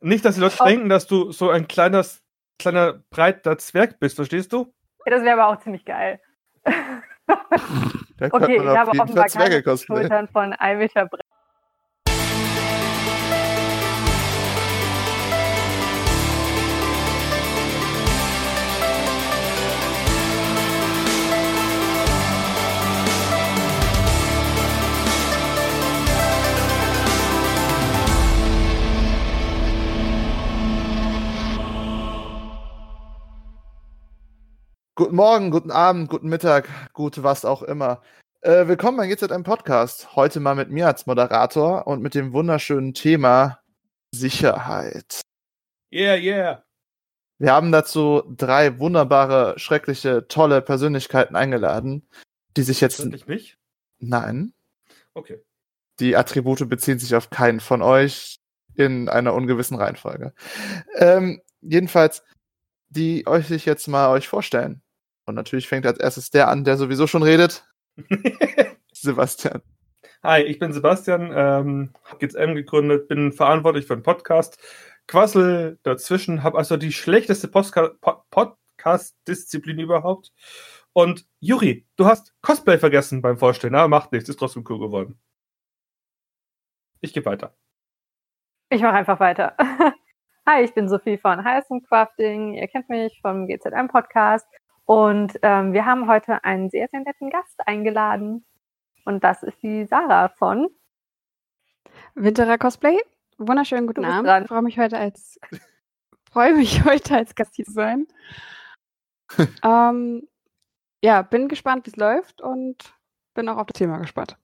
Nicht, dass die Leute Oh. denken, dass du so ein kleiner, kleiner, breiter Zwerg bist, verstehst du? Ja, das wäre aber auch ziemlich geil. Da Okay, ich habe offenbar keine cosplayen. Schultern von ein Meter Guten Morgen, guten Abend, guten Mittag, gut was auch immer. Äh, willkommen bei GZM Podcast. Heute mal mit mir als Moderator und mit dem wunderschönen Thema Sicherheit. Yeah, yeah. Wir haben dazu drei wunderbare, schreckliche, tolle Persönlichkeiten eingeladen, die sich jetzt. Nicht mich? Nein, Okay. die Attribute beziehen sich auf keinen von euch in einer ungewissen Reihenfolge. Ähm, jedenfalls, die euch sich jetzt mal euch vorstellen. Und natürlich fängt als erstes der an, der sowieso schon redet. Sebastian. Hi, ich bin Sebastian, ähm, hab GZM gegründet, bin verantwortlich für den Podcast. Quassel dazwischen, habe also die schlechteste Postka Po- Podcast-Disziplin überhaupt. Und Juri, du hast Cosplay vergessen beim Vorstellen, aber macht nichts, ist trotzdem cool geworden. Ich gebe weiter. Ich mache einfach weiter. Hi, ich bin Sophie von Heißen Crafting. Ihr kennt mich vom GZM-Podcast. Und ähm, wir haben heute einen sehr, sehr netten Gast eingeladen. Und das ist die Sarah von. Winterer Cosplay. Wunderschönen guten Abend. dran. Ich freue mich heute als freue mich heute als Gast hier zu sein. ähm, ja, bin gespannt, wie es läuft und bin auch auf das Thema gespannt.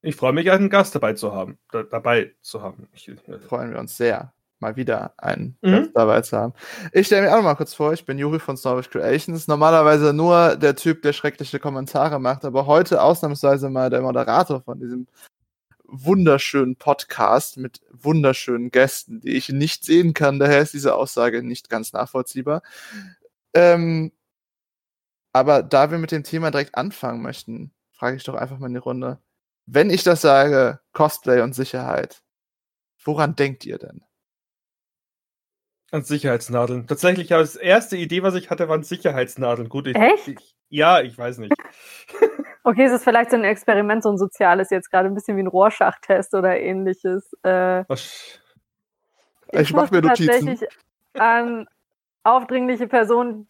Ich freue mich, einen Gast dabei zu haben. Da, dabei zu haben. Ich, äh, Freuen wir uns sehr, mal wieder einen Mhm. Gast dabei zu haben. Ich stelle mir auch noch mal kurz vor, ich bin Juri von Snowwish Creations. Normalerweise nur der Typ, der schreckliche Kommentare macht, aber heute ausnahmsweise mal der Moderator von diesem wunderschönen Podcast mit wunderschönen Gästen, die ich nicht sehen kann. Daher ist diese Aussage nicht ganz nachvollziehbar. Ähm, aber da wir mit dem Thema direkt anfangen möchten, frage ich doch einfach mal in die Runde. Wenn ich das sage, Cosplay und Sicherheit, woran denkt ihr denn? An Sicherheitsnadeln. Tatsächlich, ja, das erste Idee, was ich hatte, waren Sicherheitsnadeln. Gut, ich, Echt? Ich, ja, ich weiß nicht. Okay, es ist vielleicht so ein Experiment, so ein soziales, jetzt gerade ein bisschen wie ein Rorschach-Test oder ähnliches. Äh, Was, Ich mach mir Notizen. tatsächlich an aufdringliche Personen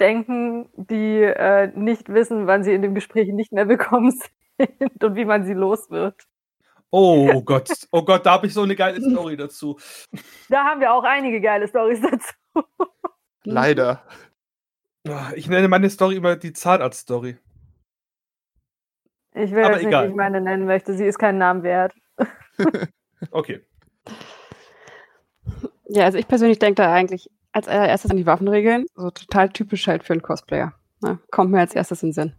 denken, die äh, nicht wissen, wann sie in dem Gespräch nicht mehr willkommen sind und wie man sie los wird. Oh Gott, oh Gott, da habe ich so eine geile Story dazu. Da haben wir auch einige geile Stories dazu. Leider. Ah, Ich nenne meine Story immer die Zahnarzt-Story. Ich will Aber jetzt nicht, egal. wie ich meine nennen möchte. Sie ist keinen Namen wert. Okay. Ja, also ich persönlich denke da eigentlich als allererstes an die Waffenregeln. So total typisch halt für einen Cosplayer. Ne? Kommt mir als erstes in den Sinn.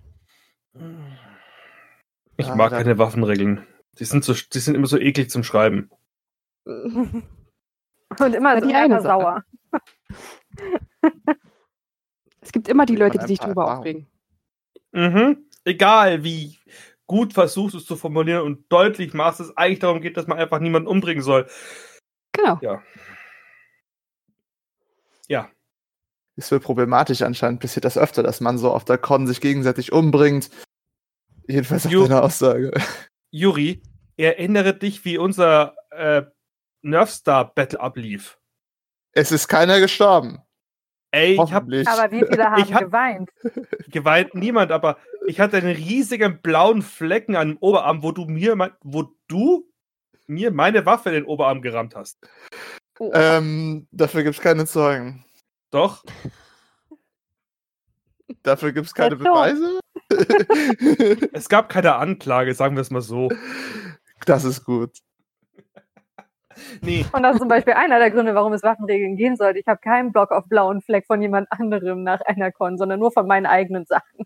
Ich Ah, mag da- keine Waffenregeln. Die sind, so, die sind immer so eklig zum Schreiben. Und immer Ja, die eine sauer. Es gibt immer die Leute, die sich drüber aufregen. Mhm. Egal, wie gut versuchst du es zu formulieren und deutlich machst, dass es eigentlich darum geht, dass man einfach niemanden umbringen soll. Genau. Ja. Ja. Ist wohl problematisch anscheinend. Passiert das öfter, dass man so auf der Con sich gegenseitig umbringt. Jedenfalls auf Jo. deine Aussage. Juri, erinnere dich, wie unser äh, Nerfstar-Battle ablief. Es ist keiner gestorben. Ey, ich habe Hoffentlich. Aber wie viele haben Ich hab- geweint? geweint niemand, aber ich hatte einen riesigen blauen Flecken an dem Oberarm, wo du mir, mein- wo du mir meine Waffe in den Oberarm gerammt hast. Oh. ähm, dafür gibt's keine Zeugen. Doch? Dafür gibt's keine. Beweise. Es gab keine Anklage, sagen wir es mal so. das ist gut. Nee, Und das ist zum Beispiel einer der Gründe, warum es Waffenregeln gehen sollte. Ich habe keinen Block auf blauen Fleck von jemand anderem nach einer Con, sondern nur von meinen eigenen Sachen.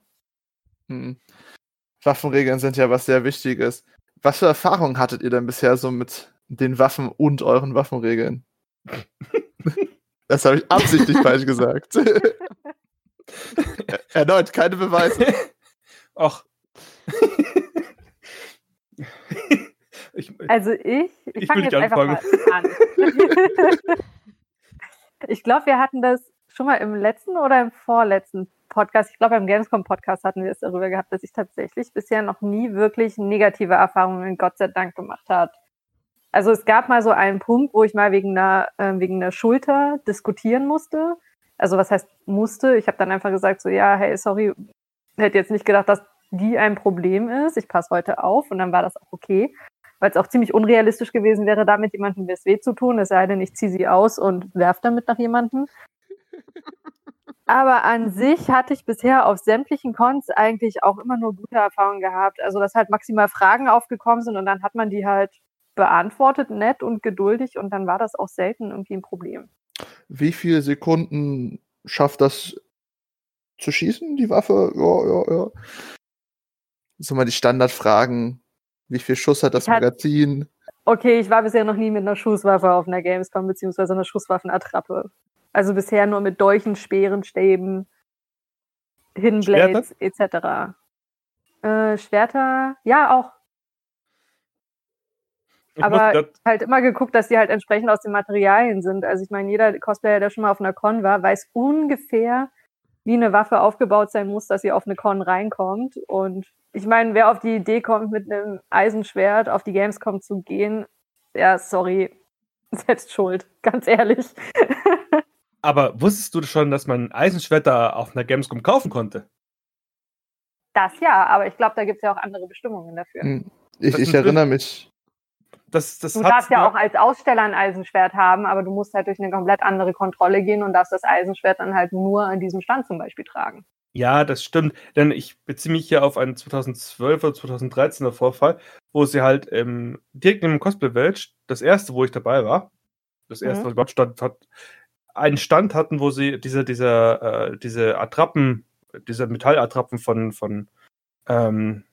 Hm. Waffenregeln sind ja was sehr Wichtiges. Was für Erfahrungen hattet ihr denn bisher so mit den Waffen und euren Waffenregeln? das habe ich absichtlich falsch gesagt. Erneut keine Beweise. Ach. Ich, Also ich, ich, Ich fange jetzt einfach mal an. ich glaube, wir hatten das schon mal im letzten oder im vorletzten Podcast. Ich glaube, beim Gamescom-Podcast hatten wir es darüber gehabt, dass ich tatsächlich bisher noch nie wirklich negative Erfahrungen, Gott sei Dank, gemacht habe. Also es gab mal so einen Punkt, wo ich mal wegen einer, äh, wegen einer Schulter diskutieren musste. Also was heißt musste? Ich habe dann einfach gesagt, so ja, hey, sorry, hätte jetzt nicht gedacht, dass die ein Problem ist. Ich passe heute auf und dann war das auch okay weil es auch ziemlich unrealistisch gewesen wäre, damit jemandem das weh zu tun, es sei denn, ich ziehe sie aus und werfe damit nach jemandem. Aber an sich hatte ich bisher auf sämtlichen Cons eigentlich auch immer nur gute Erfahrungen gehabt. Also, dass halt maximal Fragen aufgekommen sind und dann hat man die halt beantwortet, nett und geduldig und dann war das auch selten irgendwie ein Problem. Wie viele Sekunden schafft das zu schießen, die Waffe? Ja, ja, ja. So mal die Standardfragen. Wie viel Schuss hat das Magazin? Okay, ich war bisher noch nie mit einer Schusswaffe auf einer Gamescom beziehungsweise einer Schusswaffenattrappe. Also bisher nur mit Dolchen, Speeren, Stäben, Hidden Schwerter? Blades etc. Äh, Schwerter, ja auch. ich aber- Halt immer geguckt, dass die halt entsprechend aus den Materialien sind. Also ich meine, jeder Cosplayer, der schon mal auf einer Con war, weiß ungefähr, wie eine Waffe aufgebaut sein muss, dass sie auf eine Con reinkommt. Und ich meine, wer auf die Idee kommt, mit einem Eisenschwert auf die Gamescom zu gehen, ja, sorry, selbst schuld, ganz ehrlich. aber wusstest du schon, dass man ein Eisenschwert da auf einer Gamescom kaufen konnte? Das ja, aber ich glaube, da gibt es ja auch andere Bestimmungen dafür. Hm. Ich, ich erinnere mich. Das, das Du darfst ja auch als Aussteller ein Eisenschwert haben, aber du musst halt durch eine komplett andere Kontrolle gehen und darfst das Eisenschwert dann halt nur an diesem Stand zum Beispiel tragen. Ja, das stimmt. Denn ich beziehe mich hier auf einen 2012 oder 2013er Vorfall, wo sie halt ähm, direkt neben dem Cosplay-Welt, das erste, wo ich dabei war, das erste, Mhm. was überhaupt stand, hat, einen Stand hatten, wo sie diese, diese, äh, diese Attrappen, diese Metallattrappen von, von ähm,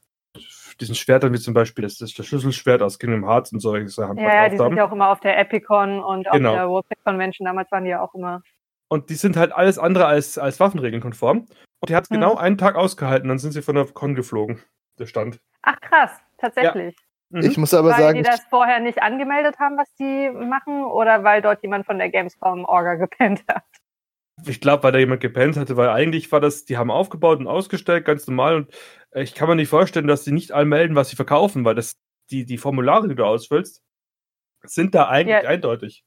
diesen Schwertern, wie zum Beispiel das, das, das Schlüsselschwert aus Kingdom Hearts und solche Sachen Ja, ja, die sind ja auch immer auf der Epicon und auf Genau. der World Trade Convention. Damals waren die ja auch immer. Und die sind halt alles andere als, als Waffenregeln konform. Und die hat es Mhm. genau einen Tag ausgehalten, dann sind sie von der Con geflogen, der Stand. Ach krass, tatsächlich. Mhm. Ich muss aber Weil sagen, die das vorher nicht angemeldet haben, was die machen, oder weil dort jemand von der Gamescom-Orga gepennt hat. Ich glaube, weil da jemand gepennt hatte, weil eigentlich war das, die haben aufgebaut und ausgestellt, ganz normal. Und äh, ich kann mir nicht vorstellen, dass sie nicht anmelden, was sie verkaufen, weil das, die, die Formulare, die du ausfüllst, sind da eigentlich Ja. eindeutig.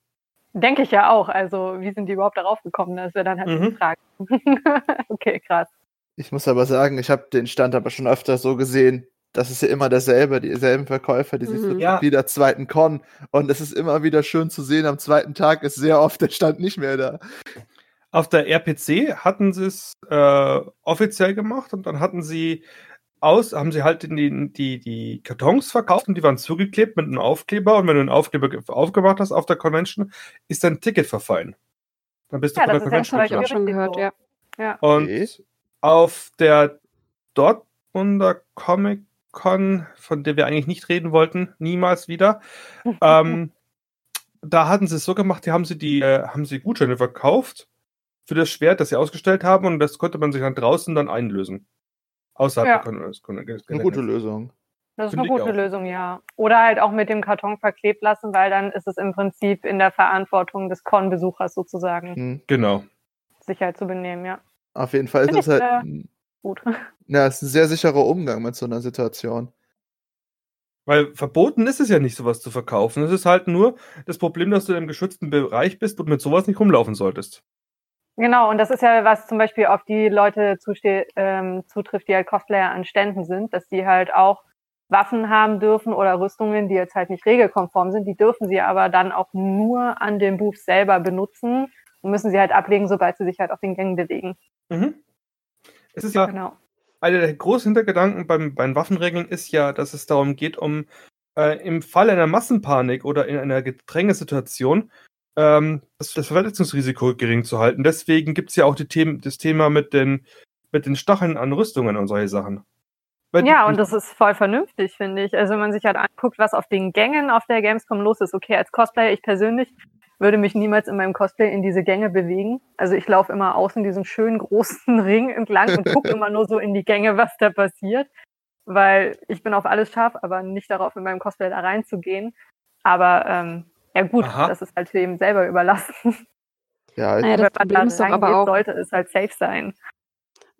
Denke ich ja auch. Also, wie sind die überhaupt darauf gekommen? Das wäre dann halt Mhm. die Frage. okay, krass. ich muss aber sagen, ich habe den Stand aber schon öfter so gesehen. Das ist ja immer derselbe, dieselben Verkäufer, die sich Mhm. so Ja. wieder zweiten Con. Und es ist immer wieder schön zu sehen, am zweiten Tag ist sehr oft der Stand nicht mehr da. Auf der RPC hatten sie es äh, offiziell gemacht und dann hatten sie aus, haben sie halt die, die, die Kartons verkauft und die waren zugeklebt mit einem Aufkleber und wenn du einen Aufkleber ge- aufgemacht hast auf der Convention, ist dein Ticket verfallen. Dann bist du Ja, von das der ist ja Convention zum Habe ich auch schon gehört, so. ja. Und Okay. auf der Dortmunder Comic Con, von der wir eigentlich nicht reden wollten, niemals wieder, ähm, da hatten sie es so gemacht, die haben sie die, äh, haben sie Gutscheine verkauft für das Schwert, das sie ausgestellt haben und das konnte man sich dann draußen dann einlösen. Außerhalb Ja. der Kon des Kon des Eine gute. Lösung. Das ist Finde eine gute. Lösung, ja. Oder halt auch mit dem Karton verklebt lassen, weil dann ist es im Prinzip in der Verantwortung des Con-Besuchers sozusagen, Hm. Genau. sich halt zu benehmen, ja. Auf jeden Fall ist es halt äh, ein- Gut. ja, es ist ein sehr sicherer Umgang mit so einer Situation. Weil verboten ist es ja nicht, sowas zu verkaufen. Es ist halt nur das Problem, dass du im geschützten Bereich bist und mit sowas nicht rumlaufen solltest. Genau, und das ist ja, was zum Beispiel auf die Leute zuste ähm, zutrifft, die halt Cosplayer an Ständen sind, dass die halt auch Waffen haben dürfen oder Rüstungen, die jetzt halt nicht regelkonform sind. Die dürfen sie aber dann auch nur an dem Booth selber benutzen und müssen sie halt ablegen, sobald sie sich halt auf den Gängen bewegen. Mhm. Es ist ja, Genau. einer der großen Hintergedanken beim, bei den Waffenregeln ist ja, dass es darum geht, um äh, im Fall einer Massenpanik oder in einer Gedrängesituation ähm, das, das Verletzungsrisiko gering zu halten. Deswegen gibt es ja auch die Themen, das Thema mit den, mit den Stacheln an Rüstungen und solche Sachen. Weil Ja, die- und das ist voll vernünftig, finde ich. Also wenn man sich halt anguckt, was auf den Gängen auf der Gamescom los ist. Okay, als Cosplayer, ich persönlich würde mich niemals in meinem Cosplay in diese Gänge bewegen. Also ich laufe immer außen diesen schönen großen Ring entlang und gucke immer nur so in die Gänge, was da passiert. weil ich bin auf alles scharf, aber nicht darauf, in meinem Cosplay da reinzugehen. Aber ähm, ja gut, Aha. das ist halt ihm selber überlassen. Ja, Naja, das Problem da ist doch aber auch, sollte es halt safe sein.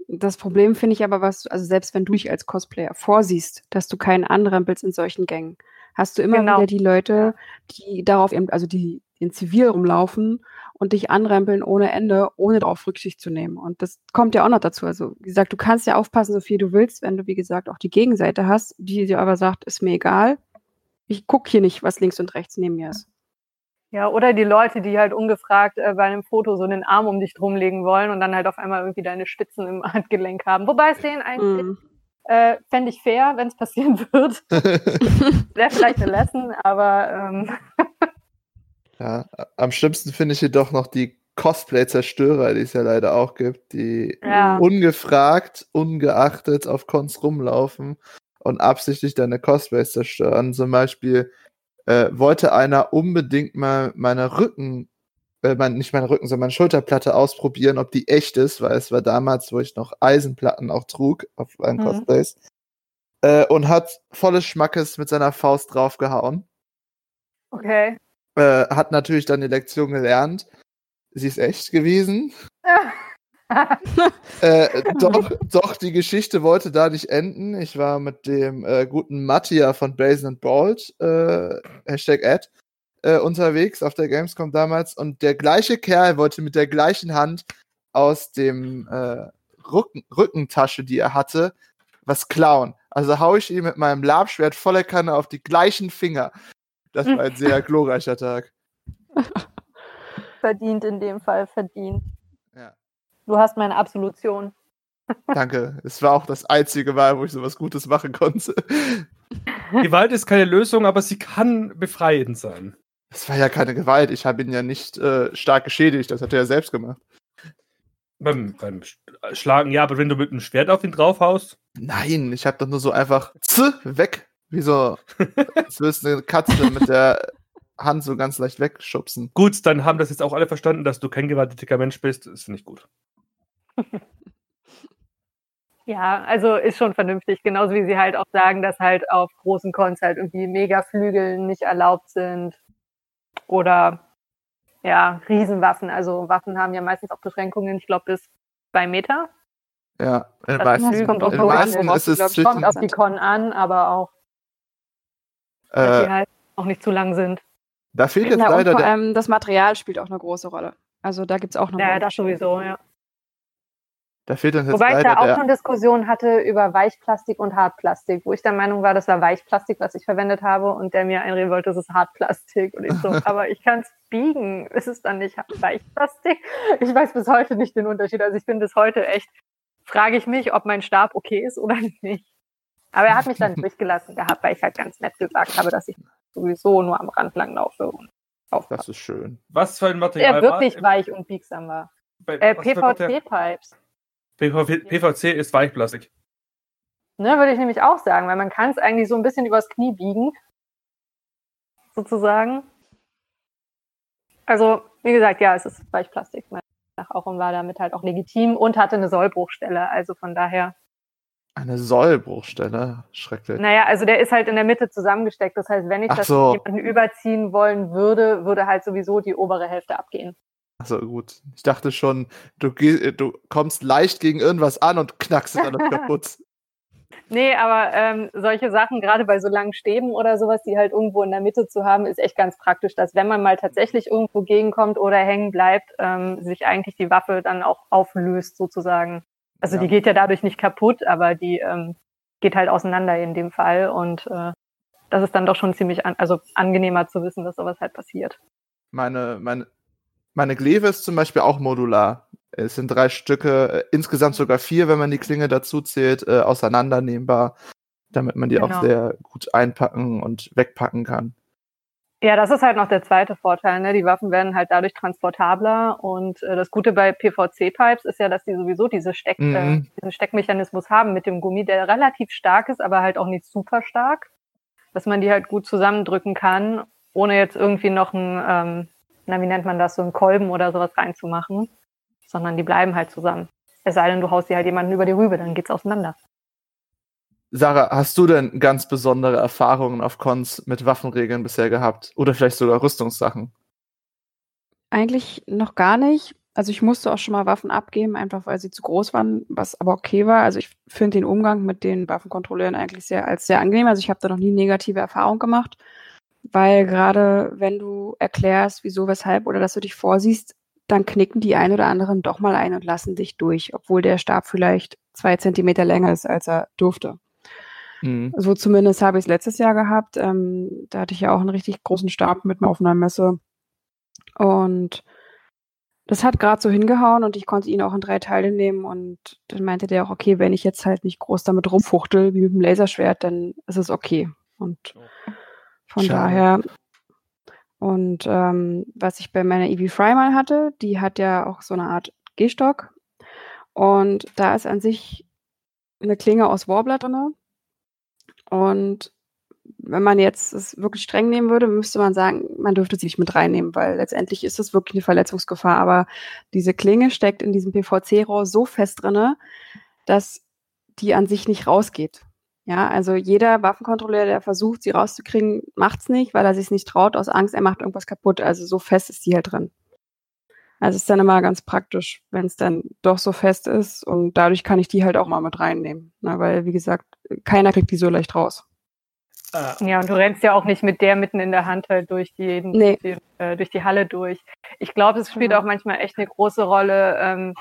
das Problem finde ich aber, was, also selbst wenn du dich als Cosplayer vorsiehst, dass du keinen anrempelst in solchen Gängen, hast du immer Genau. wieder die Leute, die darauf, eben- also die in Zivil rumlaufen und dich anrempeln ohne Ende, ohne darauf Rücksicht zu nehmen. Und das kommt ja auch noch dazu. Also, wie gesagt, du kannst ja aufpassen, so viel du willst, wenn du, wie gesagt, auch die Gegenseite hast, die dir aber sagt, ist mir egal. Ich gucke hier nicht, was links und rechts neben mir ist. Ja, oder die Leute, die halt ungefragt äh, bei einem Foto so den Arm um dich drumlegen wollen und dann halt auf einmal irgendwie deine Spitzen im Handgelenk haben. Wobei es denen eigentlich, Mm. äh, fände ich fair, wenn es passieren wird. Wäre vielleicht eine Lesson, aber ähm, ja, am schlimmsten finde ich jedoch noch die Cosplay-Zerstörer, die es ja leider auch gibt, die Ja. ungefragt, ungeachtet auf Cons rumlaufen und absichtlich deine Cosplays zerstören. Zum Beispiel äh, wollte einer unbedingt mal meine Rücken, äh, mein, nicht meine Rücken, sondern meine Schulterplatte ausprobieren, ob die echt ist, weil es war damals, wo ich noch Eisenplatten auch trug auf meinen Mhm. Cosplays. Äh, und hat volles Schmackes mit seiner Faust draufgehauen okay. äh, hat natürlich dann die Lektion gelernt. Sie ist echt gewesen. Äh, doch, doch, die Geschichte wollte da nicht enden. Ich war mit dem äh, guten Mattia von Brazen and Bold, äh, Hashtag Ad, äh, unterwegs auf der Gamescom damals und der gleiche Kerl wollte mit der gleichen Hand aus dem äh, Rücken, Rückentasche, die er hatte, was klauen. Also hau ich ihm mit meinem Labschwert voller Kanne auf die gleichen Finger. Das war ein sehr glorreicher Tag. verdient in dem Fall, verdient. Du hast meine Absolution. Danke. Es war auch das einzige Mal, wo ich sowas Gutes machen konnte. Gewalt ist keine Lösung, aber sie kann befreiend sein. Es war ja keine Gewalt. Ich habe ihn ja nicht äh, stark geschädigt. Das hat er ja selbst gemacht. Beim, beim Sch- Schlagen, ja, aber wenn du mit einem Schwert auf ihn draufhaust, Nein, ich habe doch nur so einfach z weg. Wie so, als würdest du eine Katze mit der Hand so ganz leicht wegschubsen. gut, dann haben das jetzt auch alle verstanden, dass du kein gewalttätiger Mensch bist. Das finde ich gut. Ja, also ist schon vernünftig. Genauso wie sie halt auch sagen, dass halt auf großen Cons halt irgendwie Megaflügel nicht erlaubt sind. Oder ja, Riesenwaffen. Also Waffen haben ja meistens auch Beschränkungen, ich glaube, bis zwei Meter. Ja, in Das meisten, kommt auch in an, meisten ist es glaub Kommt auf die Con an, aber auch, dass äh, die halt auch nicht zu lang sind. da fehlt jetzt und leider vor der. allem das Material spielt auch eine große Rolle. Also da gibt es auch noch. Ja, das sowieso, ja. Da fehlt uns jetzt Wobei ich da auch schon Diskussionen hatte über Weichplastik und Hartplastik, wo ich der Meinung war, das war Weichplastik, was ich verwendet habe, und der mir einreden wollte, das ist Hartplastik. Und ich so, aber ich kann es biegen. Ist es dann nicht Weichplastik? Ich weiß bis heute nicht den Unterschied. Also ich bin bis heute echt, frage ich mich, ob mein Stab okay ist oder nicht. Aber er hat mich dann durchgelassen gehabt, weil ich halt ganz nett gesagt habe, dass ich sowieso nur am Rand lang laufe und aufpasse. Das ist schön. Was für ein Material Der wirklich war, weich und biegsam war. bei- Äh, PVC-Pipes. PVC, ist Weichplastik. Ne, würde ich nämlich auch sagen, weil man kann es eigentlich so ein bisschen übers Knie biegen. Sozusagen. Also, wie gesagt, ja, es ist Weichplastik. nach Auch und war damit halt auch legitim und hatte eine Sollbruchstelle. Also von daher. Eine Sollbruchstelle. Schrecklich. Naja, also der ist halt in der Mitte zusammengesteckt. Das heißt, wenn ich Ach das so. jemanden überziehen wollen würde, würde halt sowieso die obere Hälfte abgehen. Also gut. Ich dachte schon, du, geh- du kommst leicht gegen irgendwas an und knackst es alles kaputt. Nee, aber ähm, solche Sachen, gerade bei so langen Stäben oder sowas, die halt irgendwo in der Mitte zu haben, ist echt ganz praktisch, dass wenn man mal tatsächlich irgendwo gegenkommt oder hängen bleibt, ähm, sich eigentlich die Waffe dann auch auflöst sozusagen. Also Ja. die geht ja dadurch nicht kaputt, aber die ähm, geht halt auseinander in dem Fall und äh, das ist dann doch schon ziemlich an, also angenehmer zu wissen, dass sowas halt passiert. Meine, meine, meine Gleve ist zum Beispiel auch modular. Es sind drei Stücke, äh, insgesamt sogar vier, wenn man die Klinge dazu zählt, äh, auseinandernehmbar, damit man die auch Genau. sehr gut einpacken und wegpacken kann. Ja, das ist halt noch der zweite Vorteil. Ne? Die Waffen werden halt dadurch transportabler und äh, das Gute bei PVC-Pipes ist ja, dass die sowieso diese Steck, Mhm. äh, diesen Steckmechanismus haben mit dem Gummi, der relativ stark ist, aber halt auch nicht super stark, dass man die halt gut zusammendrücken kann, ohne jetzt irgendwie noch ein, ähm, na wie nennt man das, so einen Kolben oder sowas reinzumachen, sondern die bleiben halt zusammen. Es sei denn, du haust die halt jemanden über die Rübe, dann geht's auseinander. Sarah, hast du denn ganz besondere Erfahrungen auf Cons mit Waffenregeln bisher gehabt? Oder vielleicht sogar Rüstungssachen? Eigentlich noch gar nicht. Also ich musste auch schon mal Waffen abgeben, einfach weil sie zu groß waren, was aber okay war. Also ich finde den Umgang mit den Waffenkontrolleuren eigentlich sehr als sehr angenehm. Also ich habe da noch nie negative Erfahrungen gemacht, weil gerade wenn du erklärst, wieso, weshalb oder dass du dich vorsiehst, dann knicken die ein oder anderen doch mal ein und lassen dich durch, obwohl der Stab vielleicht zwei Zentimeter länger ist, als er durfte. Mhm. So zumindest habe ich es letztes Jahr gehabt. Ähm, da hatte ich ja auch einen richtig großen Stab mit auf einer Messe. Und das hat gerade so hingehauen und ich konnte ihn auch in drei Teile nehmen und dann meinte der auch, okay, wenn ich jetzt halt nicht groß damit rumfuchtel wie mit dem Laserschwert, dann ist es okay. Und von Schade. daher und ähm, was ich bei meiner Evie Fry mal hatte, die hat ja auch so eine Art Gehstock. Und da ist an sich eine Klinge aus Warbler drin. Und wenn man jetzt es wirklich streng nehmen würde, müsste man sagen, man dürfte sie nicht mit reinnehmen, weil letztendlich ist es wirklich eine Verletzungsgefahr. Aber diese Klinge steckt in diesem PVC-Rohr so fest drin, dass die an sich nicht rausgeht. Ja, also jeder Waffenkontrolleur, der versucht, sie rauszukriegen, macht's nicht, weil er sich nicht traut, aus Angst, er macht irgendwas kaputt. Also so fest ist die halt drin. Also es ist dann immer ganz praktisch, wenn es dann doch so fest ist und dadurch kann ich die halt auch mal mit reinnehmen. Ne? Weil, wie gesagt, keiner kriegt die so leicht raus. Ah. Ja, und du rennst ja auch nicht mit der mitten in der Hand halt durch die, nee. die äh, durch die Halle durch. Ich glaube, es spielt ja. auch manchmal echt eine große Rolle, ähm,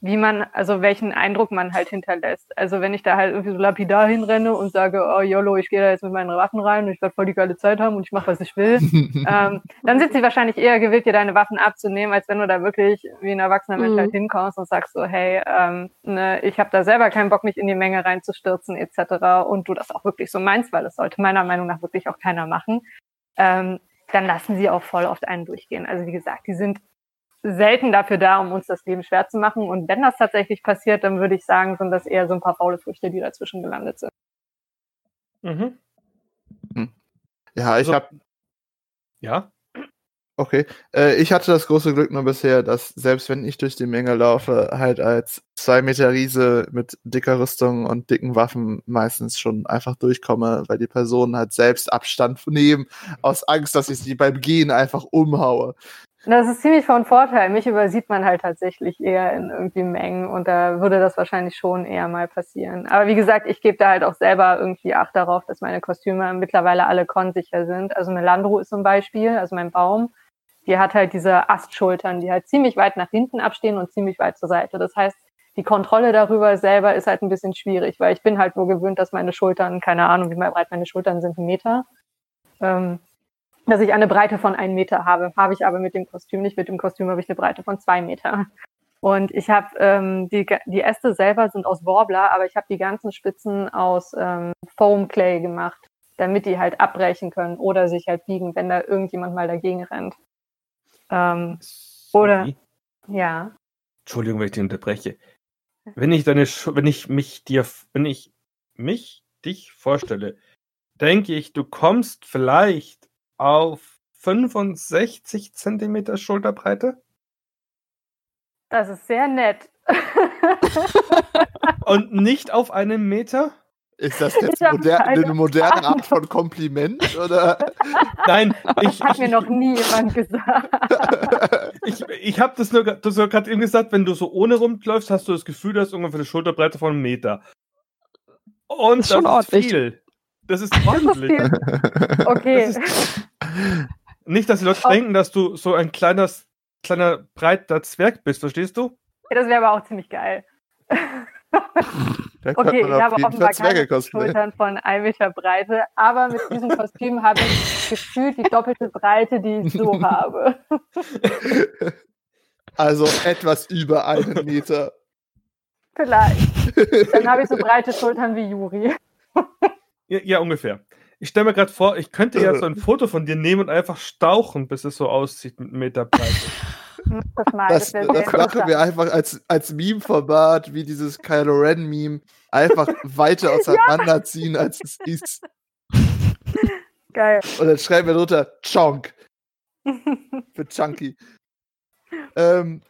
wie man, also welchen Eindruck man halt hinterlässt. Also wenn ich da halt irgendwie so lapidar hinrenne und sage, oh YOLO, ich gehe da jetzt mit meinen Waffen rein und ich werde voll die geile Zeit haben und ich mache, was ich will, ähm, dann sind sie wahrscheinlich eher gewillt, dir deine Waffen abzunehmen, als wenn du da wirklich wie ein erwachsener Mensch halt mhm. hinkommst und sagst so, hey, ähm, ne, ich habe da selber keinen Bock, mich in die Menge reinzustürzen etc. und du das auch wirklich so meinst, weil das sollte meiner Meinung nach wirklich auch keiner machen. Ähm, dann lassen sie auch voll oft einen durchgehen. Also wie gesagt, die sind selten dafür da, um uns das Leben schwer zu machen. Und wenn das tatsächlich passiert, dann würde ich sagen, sind das eher so ein paar faule Früchte, die dazwischen gelandet sind. Mhm. Hm. Ja, ich also, habe. Ja. Okay. Äh, ich hatte das große Glück nur bisher, dass selbst wenn ich durch die Menge laufe, halt als zwei Meter Riese mit dicker Rüstung und dicken Waffen meistens schon einfach durchkomme, weil die Personen halt selbst Abstand nehmen, aus Angst, dass ich sie beim Gehen einfach umhaue. Das ist ziemlich von Vorteil. Mich übersieht man halt tatsächlich eher in irgendwie Mengen und da würde das wahrscheinlich schon eher mal passieren. Aber wie gesagt, ich gebe da halt auch selber irgendwie Acht darauf, dass meine Kostüme mittlerweile alle konsicher sind. Also Melandro ist zum Beispiel, also mein Baum, die hat halt diese Astschultern, die halt ziemlich weit nach hinten abstehen und ziemlich weit zur Seite. Das heißt, die Kontrolle darüber selber ist halt ein bisschen schwierig, weil ich bin halt nur gewöhnt, dass meine Schultern, keine Ahnung, wie breit meine Schultern sind, einen Meter. Ähm, dass ich eine Breite von einem Meter habe. Habe ich aber mit dem Kostüm nicht. Mit dem Kostüm habe ich eine Breite von zwei Meter. Und ich habe ähm, die, die Äste selber sind aus Warbler, aber ich habe die ganzen Spitzen aus ähm, Foam Clay gemacht, damit die halt abbrechen können oder sich halt biegen, wenn da irgendjemand mal dagegen rennt. Ähm, oder ja. Entschuldigung, wenn ich dich unterbreche. Wenn ich deine, wenn ich mich dir, wenn ich mich dich vorstelle, denke ich, du kommst vielleicht auf 65 Zentimeter Schulterbreite. Das ist sehr nett. Und nicht auf einen Meter? Ist das jetzt moder eine moderne Art von Kompliment? Oder? Nein, ich, das hat ich, mir noch nie jemand gesagt. ich ich habe das nur, nur gerade eben gesagt, wenn du so ohne rumläufst, hast du das Gefühl, du hast ungefähr eine Schulterbreite von einem Meter. Und das ist, das ist viel. Das ist ordentlich. okay. Das ist, nicht, dass die Leute denken, dass du so ein kleiner, kleiner, breiter Zwerg bist, verstehst du? Ja, das wäre aber auch ziemlich geil. okay, ich habe offenbar keine Schultern von 1 Meter Breite, aber mit diesem Kostüm habe ich gefühlt die doppelte Breite, die ich so habe. Also etwas über einen Meter. Vielleicht. Dann habe ich so breite Schultern wie Juri. Ja, ja ungefähr. Ich stelle mir gerade vor, ich könnte ja so ein Foto von dir nehmen und einfach stauchen, bis es so aussieht mit einem Meter Breite. Das, das, das machen wir einfach als, als Meme-Format, wie dieses Kylo Ren-Meme, einfach weiter auseinanderziehen, ja. als es ist. Geil. Und dann schreiben wir drunter Chonk. Für Chunky. ähm,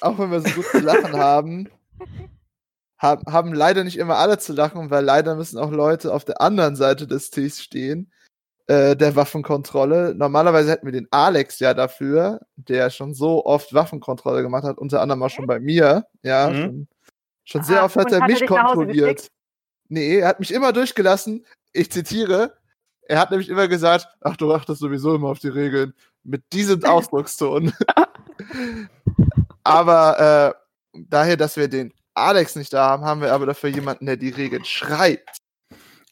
auch wenn wir so gut zu lachen haben, haben, haben leider nicht immer alle zu lachen, weil leider müssen auch Leute auf der anderen Seite des Tischs stehen, äh, der Waffenkontrolle. Normalerweise hätten wir den Alex ja dafür, der schon so oft Waffenkontrolle gemacht hat, unter anderem auch schon bei mir. Ja, Mhm. schon, schon sehr Ah, oft hat er hat er mich kontrolliert. Nee, er hat mich immer durchgelassen. Ich zitiere. Er hat nämlich immer gesagt, ach, du achtest sowieso immer auf die Regeln. Mit diesem Ausdruckston. aber äh, daher, dass wir den Alex nicht da haben, haben wir aber dafür jemanden, der die Regeln schreibt.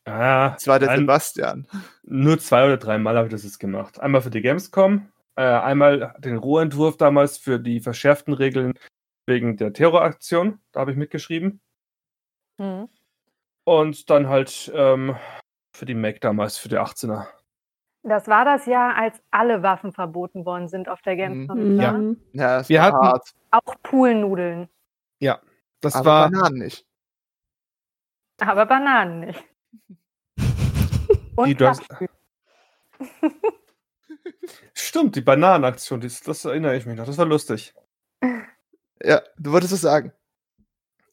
Ah, Das war der nein, Sebastian. nur zwei oder drei Mal habe ich das jetzt gemacht. Einmal für die Gamescom, äh, einmal den Rohentwurf damals für die verschärften Regeln wegen der Terroraktion. Da habe ich mitgeschrieben. Hm. Und dann halt ähm, für die Mac damals, für die 18er. Das war das Jahr, als alle Waffen verboten worden sind auf der Gamescom. Mhm. Ja. Ja, das Wir war hatten- hart. Auch Poolnudeln. Das aber war. Bananen nicht. Aber Bananen nicht. Und Die du hast-. Stimmt, die Bananenaktion, das, das erinnere ich mich noch. Das war lustig. Ja, du wolltest es sagen.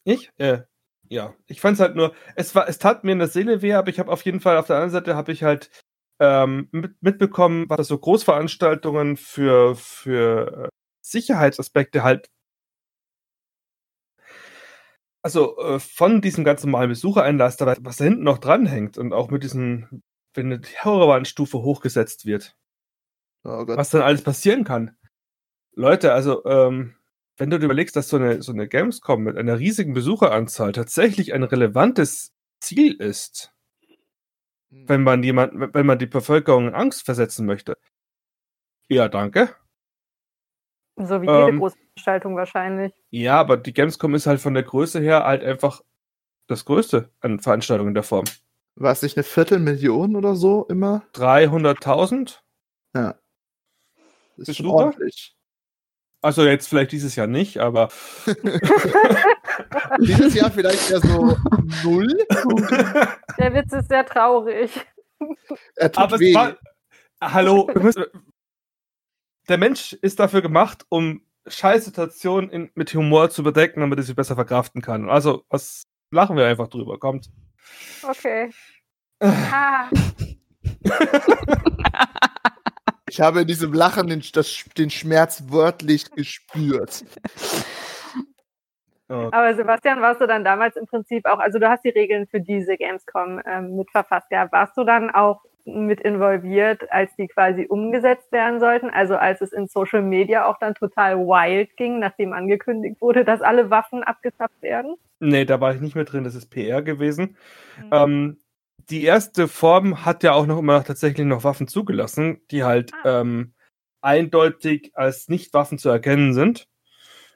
Ich? Äh, ja. Ich fand es halt nur, es war, es tat mir in der Seele weh, aber ich habe auf jeden Fall auf der anderen Seite habe ich halt ähm, mit, mitbekommen, was so Großveranstaltungen für, für äh, Sicherheitsaspekte halt also äh, von diesem ganz normalen Besuchereinlass, da was da hinten noch dranhängt und auch mit diesen, wenn eine Terrorwarnstufe hochgesetzt wird, Oh was dann alles passieren kann. Leute, also ähm, wenn du dir überlegst, dass so eine, so eine Gamescom mit einer riesigen Besucheranzahl tatsächlich ein relevantes Ziel ist, wenn man jemanden, wenn man die Bevölkerung in Angst versetzen möchte. Ja, danke. So wie jede Ähm, Großveranstaltung wahrscheinlich. Ja, aber die Gamescom ist halt von der Größe her halt einfach das Größte an Veranstaltungen der Form. War es nicht eine Viertelmillion oder so immer? 300.000? Ja. Ist schon Besucher? ordentlich. Also jetzt vielleicht dieses Jahr nicht, aber Dieses Jahr vielleicht eher so null. Der Witz ist sehr traurig. Er tut Aber weh. es war. Hallo, wir müssen- der Mensch ist dafür gemacht, um Scheißsituationen in, mit Humor zu bedecken, damit er sie besser verkraften kann. Also, was lachen wir einfach drüber? Kommt. Okay. Ah, Ich habe in diesem Lachen den, das, den Schmerz wörtlich gespürt. Oh, aber Sebastian, warst du dann damals im Prinzip auch, also du hast die Regeln für diese Gamescom ähm, mitverfasst gehabt. Warst du dann auch mit involviert, als die quasi umgesetzt werden sollten? Also als es in Social Media auch dann total wild ging, nachdem angekündigt wurde, dass alle Waffen abgezapft werden? nee, da war ich nicht mehr drin, das ist PR gewesen. Mhm. Ähm, die erste Form hat ja auch noch immer tatsächlich noch Waffen zugelassen, die halt Ah. ähm, eindeutig als Nicht-Waffen zu erkennen sind.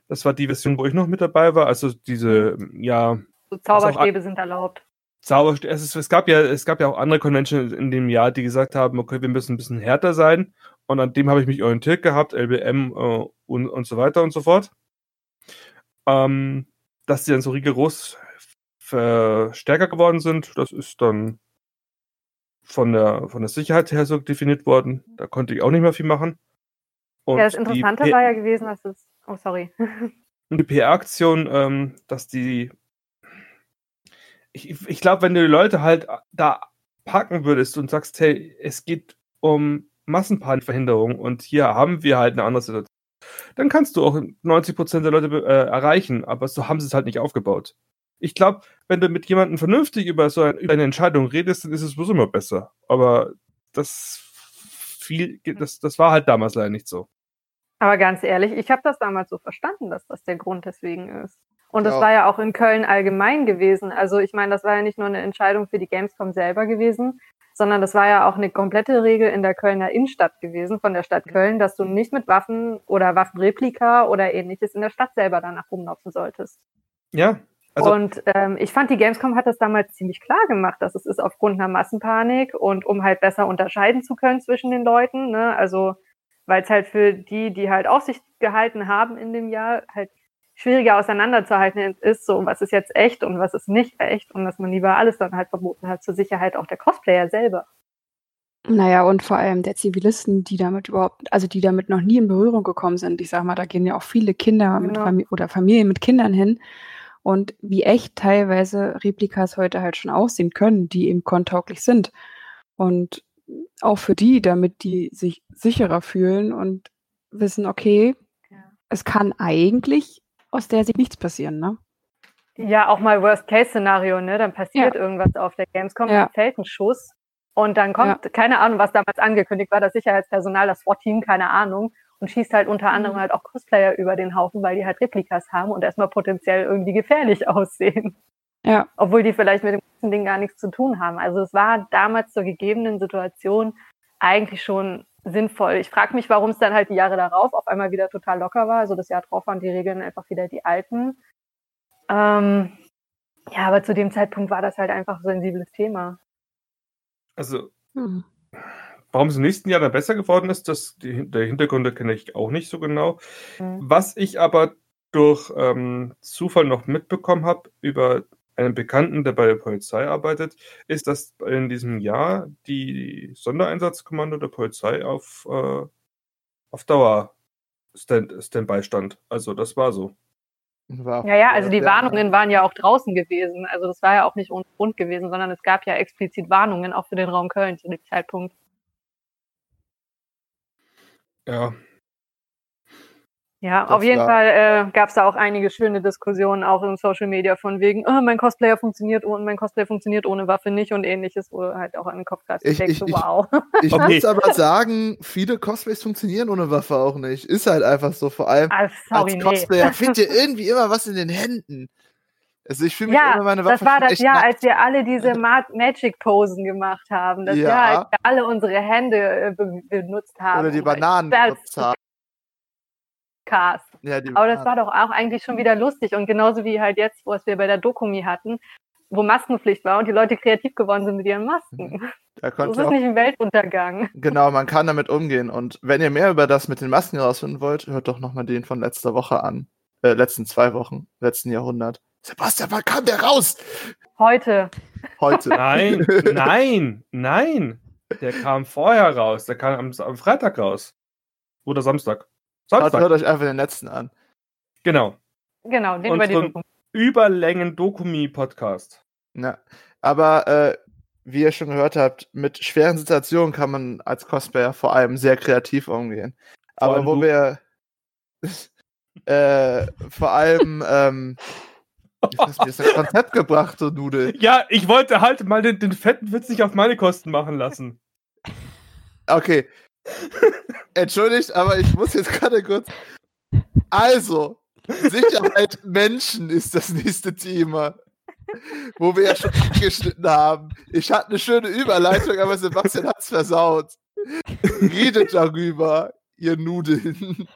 Das war die Version, wo ich noch mit dabei war. Also diese, ja, So Zauberstäbe sind erlaubt. Zauberst es, es gab ja, es gab ja auch andere Conventions in dem Jahr, die gesagt haben, okay, wir müssen ein bisschen härter sein. Und an dem habe ich mich orientiert gehabt, LBM äh, und, und so weiter und so fort. Ähm, dass die dann so rigoros ver- stärker geworden sind, das ist dann von der, von der Sicherheit her so definiert worden. Da konnte ich auch nicht mehr viel machen. Und ja, das Interessante war ja gewesen, dass es. Oh, sorry. und die PR-Aktion, ähm, dass die. Ich, ich glaube, wenn du die Leute halt da packen würdest und sagst, hey, es geht um Massenpanikverhinderung und hier haben wir halt eine andere Situation, dann kannst du auch 90% der Leute äh, erreichen, aber so haben sie es halt nicht aufgebaut. Ich glaube, wenn du mit jemandem vernünftig über so ein, über eine Entscheidung redest, dann ist es bloß immer besser. Aber das viel, das, das war halt damals leider nicht so. Aber ganz ehrlich, ich habe das damals so verstanden, dass das der Grund deswegen ist. Und das Ja. war ja auch in Köln allgemein gewesen. Also ich meine, das war ja nicht nur eine Entscheidung für die Gamescom selber gewesen, sondern das war ja auch eine komplette Regel in der Kölner Innenstadt gewesen, von der Stadt Köln, dass du nicht mit Waffen oder Waffenreplika oder ähnliches in der Stadt selber danach rumlaufen solltest. Ja, Also- und ähm, ich fand, die Gamescom hat das damals ziemlich klar gemacht, dass es ist aufgrund einer Massenpanik und um halt besser unterscheiden zu können zwischen den Leuten. Ne? Also weil es halt für die, die halt Aufsicht gehalten haben in dem Jahr, halt schwieriger auseinanderzuhalten ist, so was ist jetzt echt und was ist nicht echt und dass man lieber alles dann halt verboten hat zur Sicherheit auch der Cosplayer selber. Naja, und vor allem der Zivilisten, die damit überhaupt, also die damit noch nie in Berührung gekommen sind. Ich sag mal, da gehen ja auch viele Kinder Genau. Famili oder Familien mit Kindern hin. und wie echt teilweise Replikas heute halt schon aussehen können, die eben kontauglich sind. Und auch für die, damit die sich sicherer fühlen und wissen, okay, Ja. es kann eigentlich aus der Sicht nichts passieren, ne? Ja, auch mal Worst-Case-Szenario, ne? Dann passiert irgendwas auf der Gamescom, Ja. fällt ein Schuss und dann kommt, keine Ahnung, was damals angekündigt war, das Sicherheitspersonal, das SWAT-Team, keine Ahnung, und schießt halt unter anderem Mhm. halt auch Cosplayer über den Haufen, weil die halt Replikas haben und erstmal potenziell irgendwie gefährlich aussehen. Ja, Obwohl die vielleicht mit dem ganzen Ding gar nichts zu tun haben. Also es war damals zur gegebenen Situation eigentlich schon sinnvoll. Ich frage mich, warum es dann halt die Jahre darauf auf einmal wieder total locker war. Also das Jahr drauf waren die Regeln einfach wieder die alten. Ähm, ja, aber zu dem Zeitpunkt war das halt einfach ein sensibles Thema. Also, hm. warum es im nächsten Jahr dann besser geworden ist, das, die, der Hintergründe kenne ich auch nicht so genau. Mhm. Was ich aber durch ähm, Zufall noch mitbekommen habe über einen Bekannten, der bei der Polizei arbeitet, ist, dass in diesem Jahr die Sondereinsatzkommando der Polizei auf, äh, auf Dauer Stand, Standby stand. Also das war so. War Ja, ja, also die Warnungen waren ja auch draußen gewesen. Also das war ja auch nicht ohne Grund gewesen, sondern es gab ja explizit Warnungen auch für den Raum Köln zu dem Zeitpunkt. Ja, Ja, Das auf jeden war- Fall äh, gab es da auch einige schöne Diskussionen auch in Social Media von wegen, oh, mein Cosplayer funktioniert ohne, mein Cosplayer funktioniert ohne Waffe nicht und ähnliches, wo du halt auch an den Kopf greifst. Ich- Ich, ich- wow. Ich Okay. muss aber sagen, viele Cosplays funktionieren ohne Waffe auch nicht. Ist halt einfach so, vor allem Ah, sorry, als nee. Cosplayer findet ihr irgendwie immer was in den Händen. Also ich fühle mich Ja, immer meine das Waffe war schon das Jahr, nackt. als wir alle diese Ma Magic-Posen gemacht haben. Das Ja. Jahr, als wir alle unsere Hände äh, be benutzt haben. Oder die Bananen das benutzt haben. Cast. Ja, die Aber das war doch auch eigentlich schon wieder lustig und genauso wie halt jetzt, was wir bei der Dokumi hatten, wo Maskenpflicht war und die Leute kreativ geworden sind mit ihren Masken. Da Das ist auch, nicht ein Weltuntergang. genau, man kann damit umgehen. Und wenn ihr mehr über das mit den Masken rausfinden wollt, hört doch nochmal den von letzter Woche an. Äh, letzten zwei Wochen, letzten Jahrhundert. Sebastian, wann kam der raus? Heute. Heute. nein, nein, nein. Der kam vorher raus. Der kam am, am Freitag raus. Oder Samstag. Hört, Samstag, hört euch einfach den letzten an. genau. Genau, den Und über die so- Doku. Überlängen-Dokumi-Podcast. Ja. Aber äh, wie ihr schon gehört habt, mit schweren Situationen kann man als Cosplayer vor allem sehr kreativ umgehen. Vor Aber wo du. wir äh, vor allem ähm, mir jetzt ein Konzept gebracht, so Nudel. Ja, ich wollte halt mal den, den fetten Witz nicht auf meine Kosten machen lassen. Okay. Entschuldigt, aber ich muss jetzt gerade kurz. Also, Sicherheit Menschen ist das nächste Thema. Wo wir ja schon abgeschnitten haben. Ich hatte eine schöne Überleitung, aber Sebastian hat's versaut. Redet darüber, ihr Nudeln.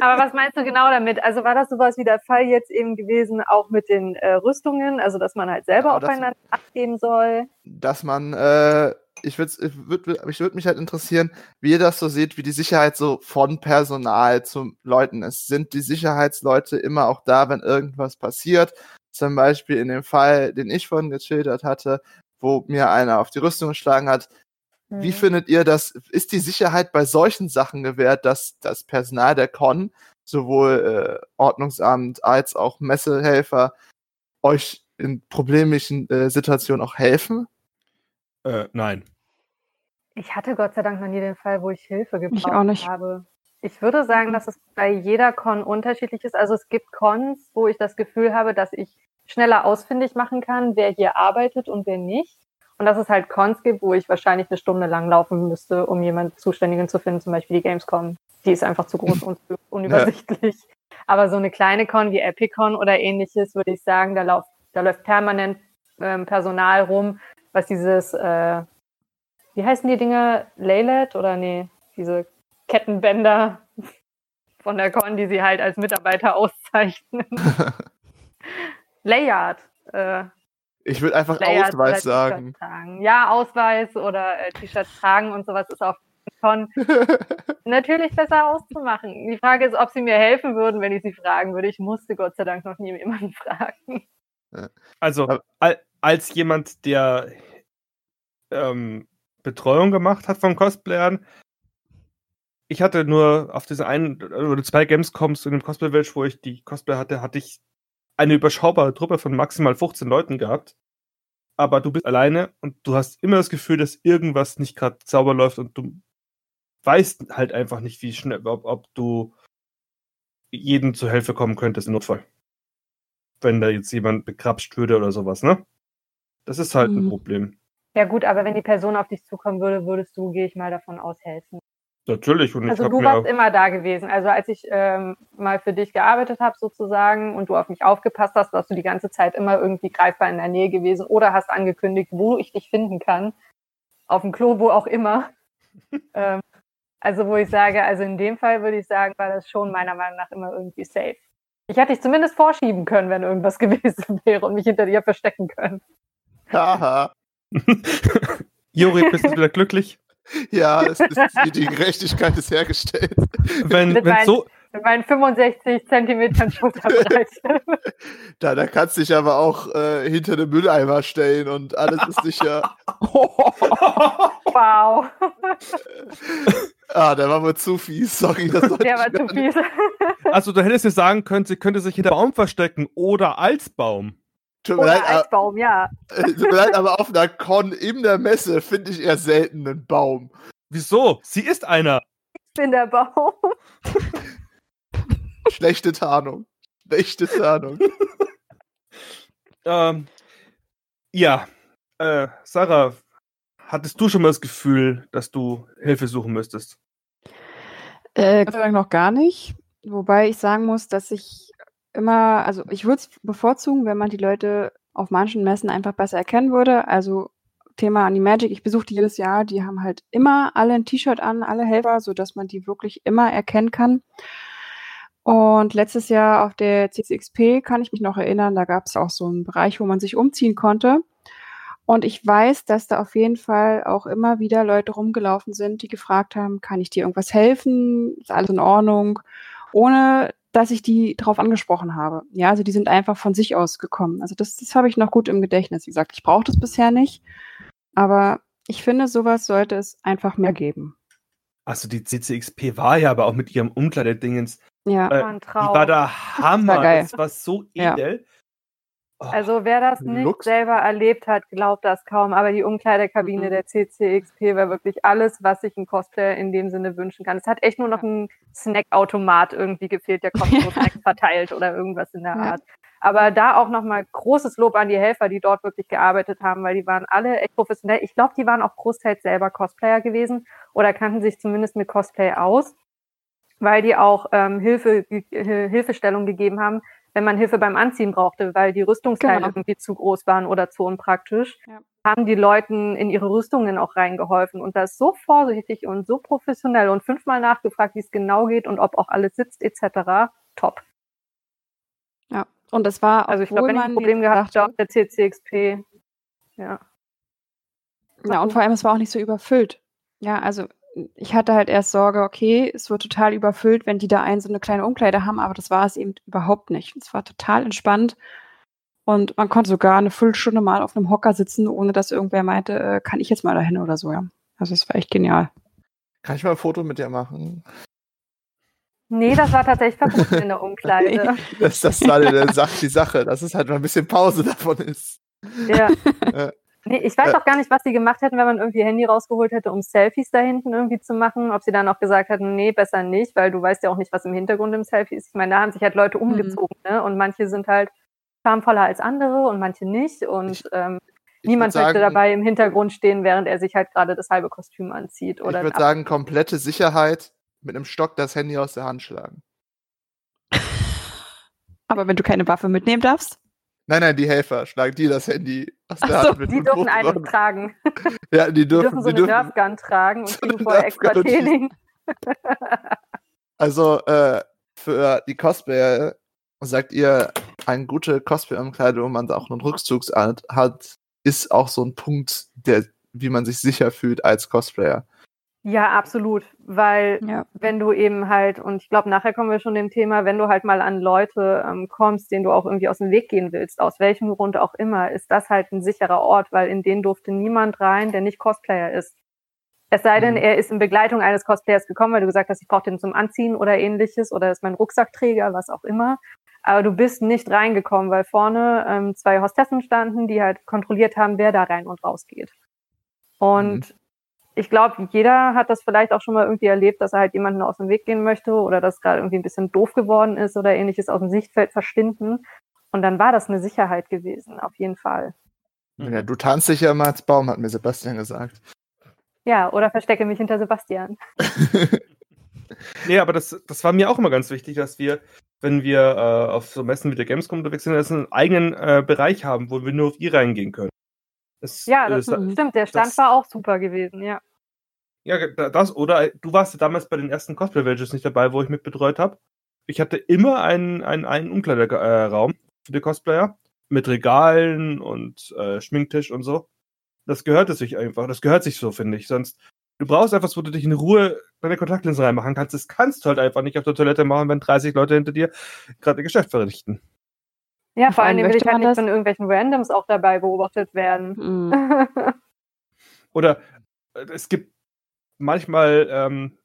Aber was meinst du genau damit? Also war das sowas wie der Fall jetzt eben gewesen, auch mit den äh, Rüstungen, also dass man halt selber Ja, das- aufeinander Acht geben soll? Dass man, äh, ich würde ich würd, ich würd mich halt interessieren, wie ihr das so seht, wie die Sicherheit so von Personal zu Leuten ist. Sind die Sicherheitsleute immer auch da, wenn irgendwas passiert? Zum Beispiel in dem Fall, den ich vorhin geschildert hatte, wo mir einer auf die Rüstung geschlagen hat. Wie Mhm. findet ihr das? Ist die Sicherheit bei solchen Sachen gewährt, dass das Personal der Con, sowohl äh, Ordnungsamt als auch Messehelfer, euch in problemischen äh, Situationen auch helfen? Äh, nein. Ich hatte Gott sei Dank noch nie den Fall, wo ich Hilfe gebraucht auch nicht. habe. Ich würde sagen, dass es bei jeder Con unterschiedlich ist. Also es gibt Cons, wo ich das Gefühl habe, dass ich schneller ausfindig machen kann, wer hier arbeitet und wer nicht. Und dass es halt Cons gibt, wo ich wahrscheinlich eine Stunde lang laufen müsste, um jemanden Zuständigen zu finden, zum Beispiel die Gamescom. Die ist einfach zu groß und unübersichtlich. Aber so eine kleine Con wie Epicon oder ähnliches, würde ich sagen, da, lauf, da läuft permanent ähm, Personal rum, was dieses, äh, wie heißen die Dinger? Laylet oder nee, diese Kettenbänder von der Con, die sie halt als Mitarbeiter auszeichnen. Layard. Äh, Ich würde einfach Layard Ausweis T-Shirt sagen. Ja, Ausweis oder äh, T-Shirts tragen und sowas ist auf Con natürlich besser auszumachen. Die Frage ist, ob sie mir helfen würden, wenn ich sie fragen würde. Ich musste Gott sei Dank noch nie jemanden fragen. Also, als jemand, der ähm, Betreuung gemacht hat von Cosplayern, ich hatte nur auf diese einen oder zwei Gamescoms in dem Cosplay Village, wo ich die Cosplay hatte, hatte ich eine überschaubare Truppe von maximal 15 Leuten gehabt, aber du bist alleine und du hast immer das Gefühl, dass irgendwas nicht gerade sauber läuft und du weißt halt einfach nicht, wie schnell, ob, ob du jedem zur Hilfe kommen könntest im Notfall. Wenn da jetzt jemand bekrapscht würde oder sowas, ne? Das ist halt ein Mhm. Problem. Ja gut, aber wenn die Person auf dich zukommen würde, würdest du, gehe ich mal davon aus, helfen. Natürlich. Und ich Also du warst immer da gewesen. Also als ich ähm, mal für dich gearbeitet habe sozusagen und du auf mich aufgepasst hast, warst du die ganze Zeit immer irgendwie greifbar in der Nähe gewesen oder hast angekündigt, wo ich dich finden kann. Auf dem Klo, wo auch immer. ähm, also wo ich sage, also in dem Fall würde ich sagen, war das schon meiner Meinung nach immer irgendwie safe. Ich hätte dich zumindest vorschieben können, wenn irgendwas gewesen wäre und mich hinter dir verstecken können. Haha. Juri, bist du wieder glücklich? Ja, es ist, die, Gerechtigkeit ist hergestellt. Wenn, Mit wenn meinen- so, Mit meinen 65 Zentimetern Schulterbreite. Da, da kannst du dich aber auch äh, hinter den Mülleimer stellen und alles ist sicher. wow. Ah, der war wohl zu fies. Sorry, das Der war zu fies. also du hättest dir sagen können, sie könnte sich hinter Baum verstecken oder als Baum. Tut mir, leid, Oder als Baum, ja. äh, tut mir leid, aber auf einer Con in der Messe finde ich eher selten einen Baum. Wieso? Sie ist einer. Ich bin der Baum. Schlechte Tarnung. Schlechte Tarnung. Ähm, ja, äh, Sarah, hattest du schon mal das Gefühl, dass du Hilfe suchen müsstest? Äh, Gott sei Dank noch gar nicht. Wobei ich sagen muss, dass ich immer, also ich würde es bevorzugen, wenn man die Leute auf manchen Messen einfach besser erkennen würde. Also Thema Animagic, ich besuche die jedes Jahr, die haben halt immer alle ein T-Shirt an, alle Helfer, sodass man die wirklich immer erkennen kann. Und letztes Jahr auf der CCXP kann ich mich noch erinnern, da gab es auch so einen Bereich, wo man sich umziehen konnte. Und ich weiß, dass da auf jeden Fall auch immer wieder Leute rumgelaufen sind, die gefragt haben, kann ich dir irgendwas helfen? Ist alles in Ordnung? Ohne dass ich die drauf angesprochen habe. Ja, also die sind einfach von sich aus gekommen. Also das, das habe ich noch gut im Gedächtnis. Wie gesagt, ich brauche das bisher nicht. Aber ich finde, sowas sollte es einfach mehr geben. Also die CCXP war ja aber auch mit ihrem Umkleidedingens, Ja. äh, war ein die Traum. war der Hammer. geil. das war so Ja. edel. Oh, Also wer das nicht Lux. selber erlebt hat, glaubt das kaum. Aber die Umkleidekabine Mhm. der CCXP war wirklich alles, was sich ein Cosplayer in dem Sinne wünschen kann. Es hat echt nur noch ein Snackautomat irgendwie gefehlt, der kostenlos Snacks verteilt oder irgendwas in der Ja. Art. Aber da auch nochmal großes Lob an die Helfer, die dort wirklich gearbeitet haben, weil die waren alle echt professionell. Ich glaube, die waren auch großteils selber Cosplayer gewesen oder kannten sich zumindest mit Cosplay aus, weil die auch ähm, Hilfe, Hilfestellung gegeben haben, wenn man Hilfe beim Anziehen brauchte, weil die Rüstungsteile Genau. irgendwie zu groß waren oder zu unpraktisch, Ja. haben die Leuten in ihre Rüstungen auch reingeholfen. Und das so vorsichtig und so professionell und fünfmal nachgefragt, wie es genau geht und ob auch alles sitzt etc. Top. ja. Und es war, Also ich glaube, wenn ich ein Problem gehabt habe der CCXP, ja. Ja, und vor allem, es war auch nicht so überfüllt. Ja, also ich hatte halt erst Sorge, okay, es wird total überfüllt, wenn die da einen so eine kleine Umkleide haben, aber das war es eben überhaupt nicht. Es war total entspannt und man konnte sogar eine Viertelstunde mal auf einem Hocker sitzen, ohne dass irgendwer meinte, äh, kann ich jetzt mal dahin oder so, ja. Also es war echt genial. Kann ich mal ein Foto mit dir machen? Nee, das war tatsächlich verboten in der Umkleide. Das, das war die, Sache, die Sache, dass es halt mal ein bisschen Pause davon ist. Ja. Nee, ich weiß auch gar nicht, was sie gemacht hätten, wenn man irgendwie ihr Handy rausgeholt hätte, um Selfies da hinten irgendwie zu machen. Ob sie dann auch gesagt hätten, nee, besser nicht, weil du weißt ja auch nicht, was im Hintergrund im Selfie ist. Ich meine, da haben sich halt Leute Mhm. umgezogen, ne? Und manche sind halt charmvoller als andere und manche nicht. Und Ich- ähm, Ich niemand würd möchte sagen, dabei im Hintergrund stehen, während er sich halt gerade das halbe Kostüm anzieht. Ich Oder würde sagen, komplette Sicherheit mit einem Stock das Handy aus der Hand schlagen. Aber wenn du keine Waffe mitnehmen darfst, Nein, nein, die Helfer schlagen dir das Handy aus der Ach so, die dürfen machen. tragen. Ja, die Die dürfen, dürfen so die eine dürfen Nerfgun tragen und So kriegen eine vorher extra Training. Also äh, für die Cosplayer sagt ihr, eine gute Cosplay-Umkleide, wo man auch einen Rückzugsort hat, ist auch so ein Punkt, der, wie man sich sicher fühlt als Cosplayer. Ja, absolut. Weil ja. wenn du eben halt, und ich glaube, nachher kommen wir schon dem Thema, wenn du halt mal an Leute ähm, kommst, denen du auch irgendwie aus dem Weg gehen willst, aus welchem Grund auch immer, ist das halt ein sicherer Ort, weil in den durfte niemand rein, der nicht Cosplayer ist. Es sei denn, Mhm. er ist in Begleitung eines Cosplayers gekommen, weil du gesagt hast, ich brauche den zum Anziehen oder ähnliches, oder ist mein Rucksackträger, was auch immer. aber du bist nicht reingekommen, weil vorne ähm, zwei Hostessen standen, die halt kontrolliert haben, wer da rein und raus geht. Und mhm. Ich glaube, jeder hat das vielleicht auch schon mal irgendwie erlebt, dass er halt jemanden aus dem Weg gehen möchte oder dass gerade irgendwie ein bisschen doof geworden ist oder ähnliches aus dem Sichtfeld verschwinden. Und dann war das eine Sicherheit gewesen, auf jeden Fall. Ja, du tanzt dich ja immer als Baum, hat mir Sebastian gesagt. Ja, oder verstecke mich hinter Sebastian. nee, aber das, das war mir auch immer ganz wichtig, dass wir, wenn wir äh, auf so Messen wie der Gamescom unterwegs sind, dass wir einen eigenen äh, Bereich haben, wo wir nur auf ihr reingehen können. Das, ja, das äh, stimmt. Der Stand das, war auch super gewesen, ja. Ja, das, oder du warst ja damals bei den ersten Cosplay-Villages nicht dabei, wo ich mit betreut habe. Ich hatte immer einen, einen, einen Umkleideraum äh, für die Cosplayer mit Regalen und äh, Schminktisch und so. Das gehört es sich einfach. Das gehört sich so, finde ich. Sonst, du brauchst etwas, wo du dich in Ruhe deine Kontaktlinsen reinmachen kannst. Das kannst du halt einfach nicht auf der Toilette machen, wenn 30 Leute hinter dir gerade ihr Geschäft verrichten. Ja, vor allem will ich halt nicht von irgendwelchen Randoms auch dabei beobachtet werden. Mhm. Oder äh, es gibt manchmal ähm,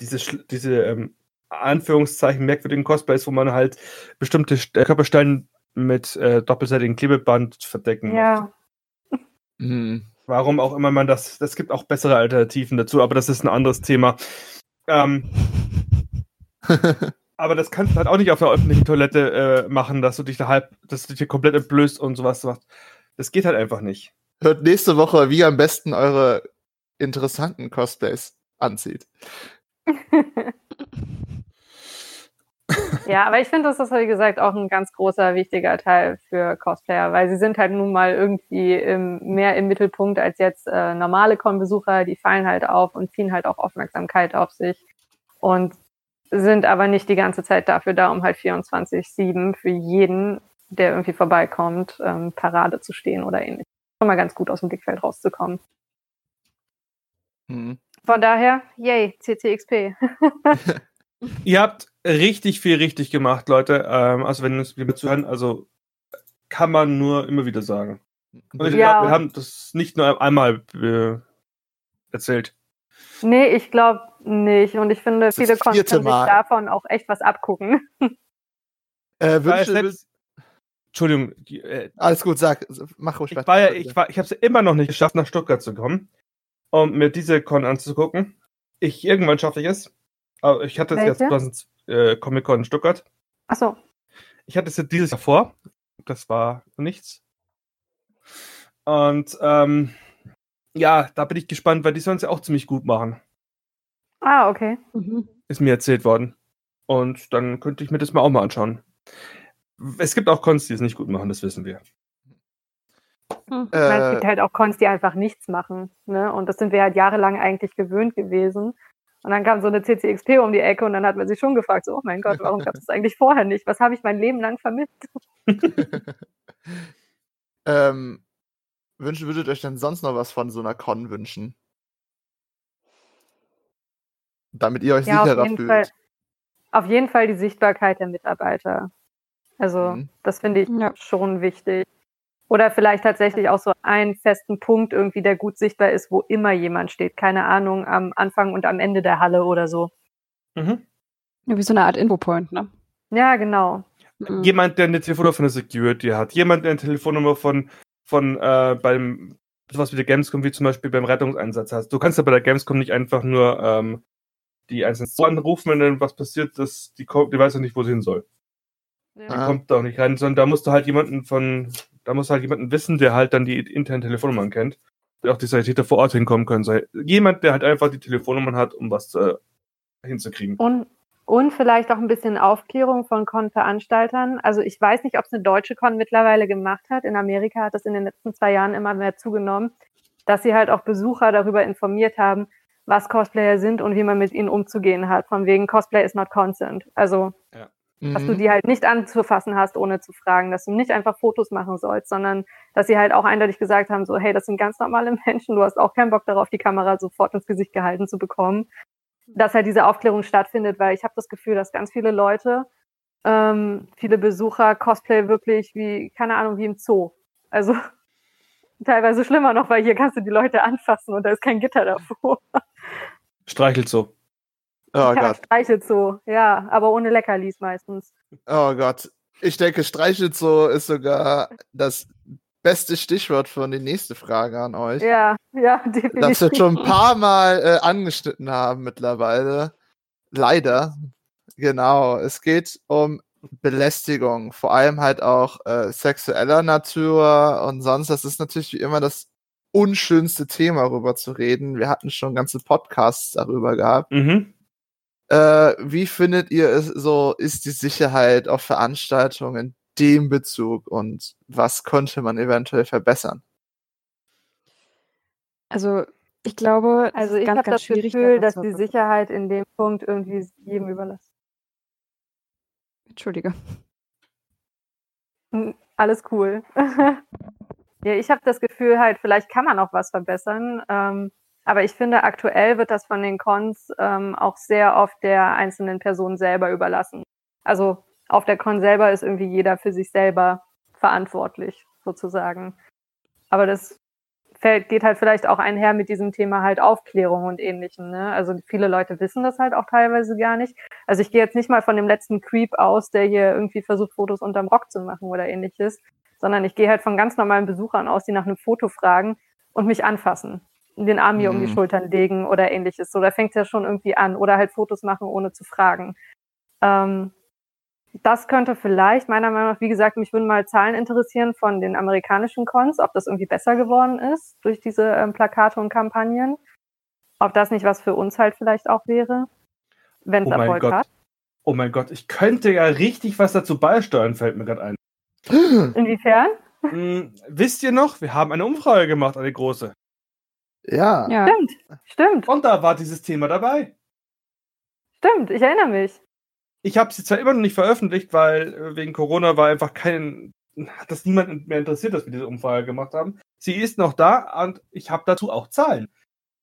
diese, diese ähm, Anführungszeichen merkwürdigen Cosplays, wo man halt bestimmte äh, Körperstellen mit äh, doppelseitigem Klebeband verdecken ja. muss. Mhm. Warum auch immer man das, das gibt auch bessere Alternativen dazu, aber das ist ein anderes Thema. Ähm, aber das kannst du halt auch nicht auf der öffentlichen Toilette äh, machen, dass du dich da halb, dass du dich komplett entblößt und sowas machst. Das geht halt einfach nicht. Hört nächste Woche, wie am besten eure interessanten Cosplays anzieht. Ja, aber ich finde, das ist, wie gesagt, auch ein ganz großer, wichtiger Teil für Cosplayer, weil sie sind halt nun mal irgendwie im, mehr im Mittelpunkt als jetzt äh, normale Con-Besucher. Die fallen halt auf und ziehen halt auch Aufmerksamkeit auf sich und sind aber nicht die ganze Zeit dafür da, um halt 24-7 für jeden, der irgendwie vorbeikommt, ähm, Parade zu stehen oder ähnlich. Schon mal ganz gut aus dem Blickfeld rauszukommen. Hm. Von daher, yay, CCXP. Ihr habt richtig viel richtig gemacht, Leute. Ähm, also wenn uns wieder zuhören, also kann man nur immer wieder sagen. Und ich ja. glaube, wir haben das nicht nur einmal äh, erzählt. Nee, ich glaube nicht. Und ich finde, das viele konnten sich davon auch echt was abgucken. Äh, wünsche, Entschuldigung. Äh, Alles gut, sag, mach ruhig ich weiter. War ja, ich ich habe es immer noch nicht geschafft, nach Stuttgart zu kommen, um mir diese Con anzugucken. Ich, irgendwann schaffe ich es. Aber ich hatte es jetzt 2000, äh, Comic-Con in Stuttgart. Achso. Ich hatte es jetzt dieses Jahr vor. Das war nichts. Und ähm, ja, da bin ich gespannt, weil die sollen es ja auch ziemlich gut machen. Ah, okay. Mhm. Ist mir erzählt worden. Und dann könnte ich mir das mal auch mal anschauen. Es gibt auch Cons, die es nicht gut machen, das wissen wir. Hm. Äh, es gibt halt auch Cons, die einfach nichts machen. Ne? Und das sind wir halt jahrelang eigentlich gewöhnt gewesen. Und dann kam so eine CCXP um die Ecke und dann hat man sich schon gefragt, so, oh mein Gott, warum gab es das eigentlich vorher nicht? Was habe ich mein Leben lang vermisst? ähm, wünschen, würdet ihr euch denn sonst noch was von so einer Con wünschen? Damit ihr euch ja, sicherer auf fühlt. Fall, auf jeden Fall die Sichtbarkeit der Mitarbeiter. Also, mhm. das finde ich ja. schon wichtig. Oder vielleicht tatsächlich auch so einen festen Punkt irgendwie, der gut sichtbar ist, wo immer jemand steht. Keine Ahnung, am Anfang und am Ende der Halle oder so. Mhm. Ja, wie so eine Art Infopoint, ne? Ja, genau. Mhm. Jemand, der eine Telefonnummer von der Security hat. Jemand, der eine Telefonnummer von, von äh, beim sowas wie der Gamescom, wie zum Beispiel beim Rettungseinsatz hast. Du kannst ja bei der Gamescom nicht einfach nur ähm, die einzelnen so anrufen, wenn dann was passiert, dass die, die weiß ja nicht, wo sie hin soll. Ja. Die kommt da auch nicht rein, sondern da musst du halt jemanden von da muss halt jemanden wissen, der halt dann die internen Telefonnummern kennt, der auch die Sanitäter vor Ort hinkommen können soll. Jemand, der halt einfach die Telefonnummern hat, um was äh, hinzukriegen. Und, und vielleicht auch ein bisschen Aufklärung von Con-Veranstaltern. Also ich weiß nicht, ob es eine deutsche Con mittlerweile gemacht hat. In Amerika hat das in den letzten zwei Jahren immer mehr zugenommen, dass sie halt auch Besucher darüber informiert haben, was Cosplayer sind und wie man mit ihnen umzugehen hat. Von wegen Cosplay is not consent. Also ja. Mhm. Dass du mhm. die halt nicht anzufassen hast, ohne zu fragen, dass du nicht einfach Fotos machen sollst, sondern dass sie halt auch eindeutig gesagt haben, so, hey, das sind ganz normale Menschen, du hast auch keinen Bock darauf, die Kamera sofort ins Gesicht gehalten zu bekommen. Dass halt diese Aufklärung stattfindet, weil ich habe das Gefühl, dass ganz viele Leute, ähm, viele Besucher Cosplay wirklich wie, keine Ahnung, wie im Zoo. Also teilweise schlimmer noch, weil hier kannst du die Leute anfassen und da ist kein Gitter davor. Streichelt so. Oh ja, Gott. Streichelzoo, ja, aber ohne Leckerlis meistens. Oh Gott. Ich denke, Streichelzoo ist sogar das beste Stichwort für die nächste Frage an euch. Ja, ja, definitiv. das wir schon ein paar Mal äh, angeschnitten haben mittlerweile. Leider. Genau. Es geht um Belästigung, vor allem halt auch äh, sexueller Natur und sonst. Das ist natürlich wie immer das unschönste Thema, darüber zu reden. Wir hatten schon ganze Podcasts darüber gehabt. Mhm. Äh, wie findet ihr es so, ist die Sicherheit auf Veranstaltungen dem Bezug und was könnte man eventuell verbessern? Also ich glaube, Also es ist ich ganz, habe das schwierig, Gefühl, dass die Sicherheit in dem Punkt irgendwie jedem überlassen. Entschuldige. Hm, Alles cool. ja, ich habe das Gefühl halt, vielleicht kann man auch was verbessern. Ähm, aber ich finde, aktuell wird das von den Cons ähm, auch sehr oft der einzelnen Person selber überlassen. Also auf der Con selber ist irgendwie jeder für sich selber verantwortlich, sozusagen. Aber das fällt, geht halt vielleicht auch einher mit diesem Thema halt Aufklärung und ähnlichem. Ne? Also viele Leute wissen das halt auch teilweise gar nicht. Also ich gehe jetzt nicht mal von dem letzten Creep aus, der hier irgendwie versucht, Fotos unterm Rock zu machen oder ähnliches, sondern ich gehe halt von ganz normalen Besuchern aus, die nach einem Foto fragen und mich anfassen, den Arm mir um die Mhm. Schultern legen oder ähnliches. So, da fängt es ja schon irgendwie an. Oder halt Fotos machen, ohne zu fragen. Ähm, das könnte vielleicht, meiner Meinung nach, wie gesagt, mich würden mal Zahlen interessieren von den amerikanischen Cons, ob das irgendwie besser geworden ist durch diese ähm, Plakate und Kampagnen. Ob das nicht was für uns halt vielleicht auch wäre, wenn es Oh mein Erfolg Gott. hat. Oh mein Gott, ich könnte ja richtig was dazu beisteuern, fällt mir gerade ein. Inwiefern? Hm, wisst ihr noch, wir haben eine Umfrage gemacht, eine große. Ja. Ja, Stimmt, stimmt, Und da war dieses Thema dabei. stimmt. Ich erinnere mich. Ich habe sie zwar immer noch nicht veröffentlicht, weil äh, wegen Corona war einfach kein, hat das niemand mehr interessiert, dass wir diese Umfrage gemacht haben. Sie ist noch da und ich habe dazu auch Zahlen.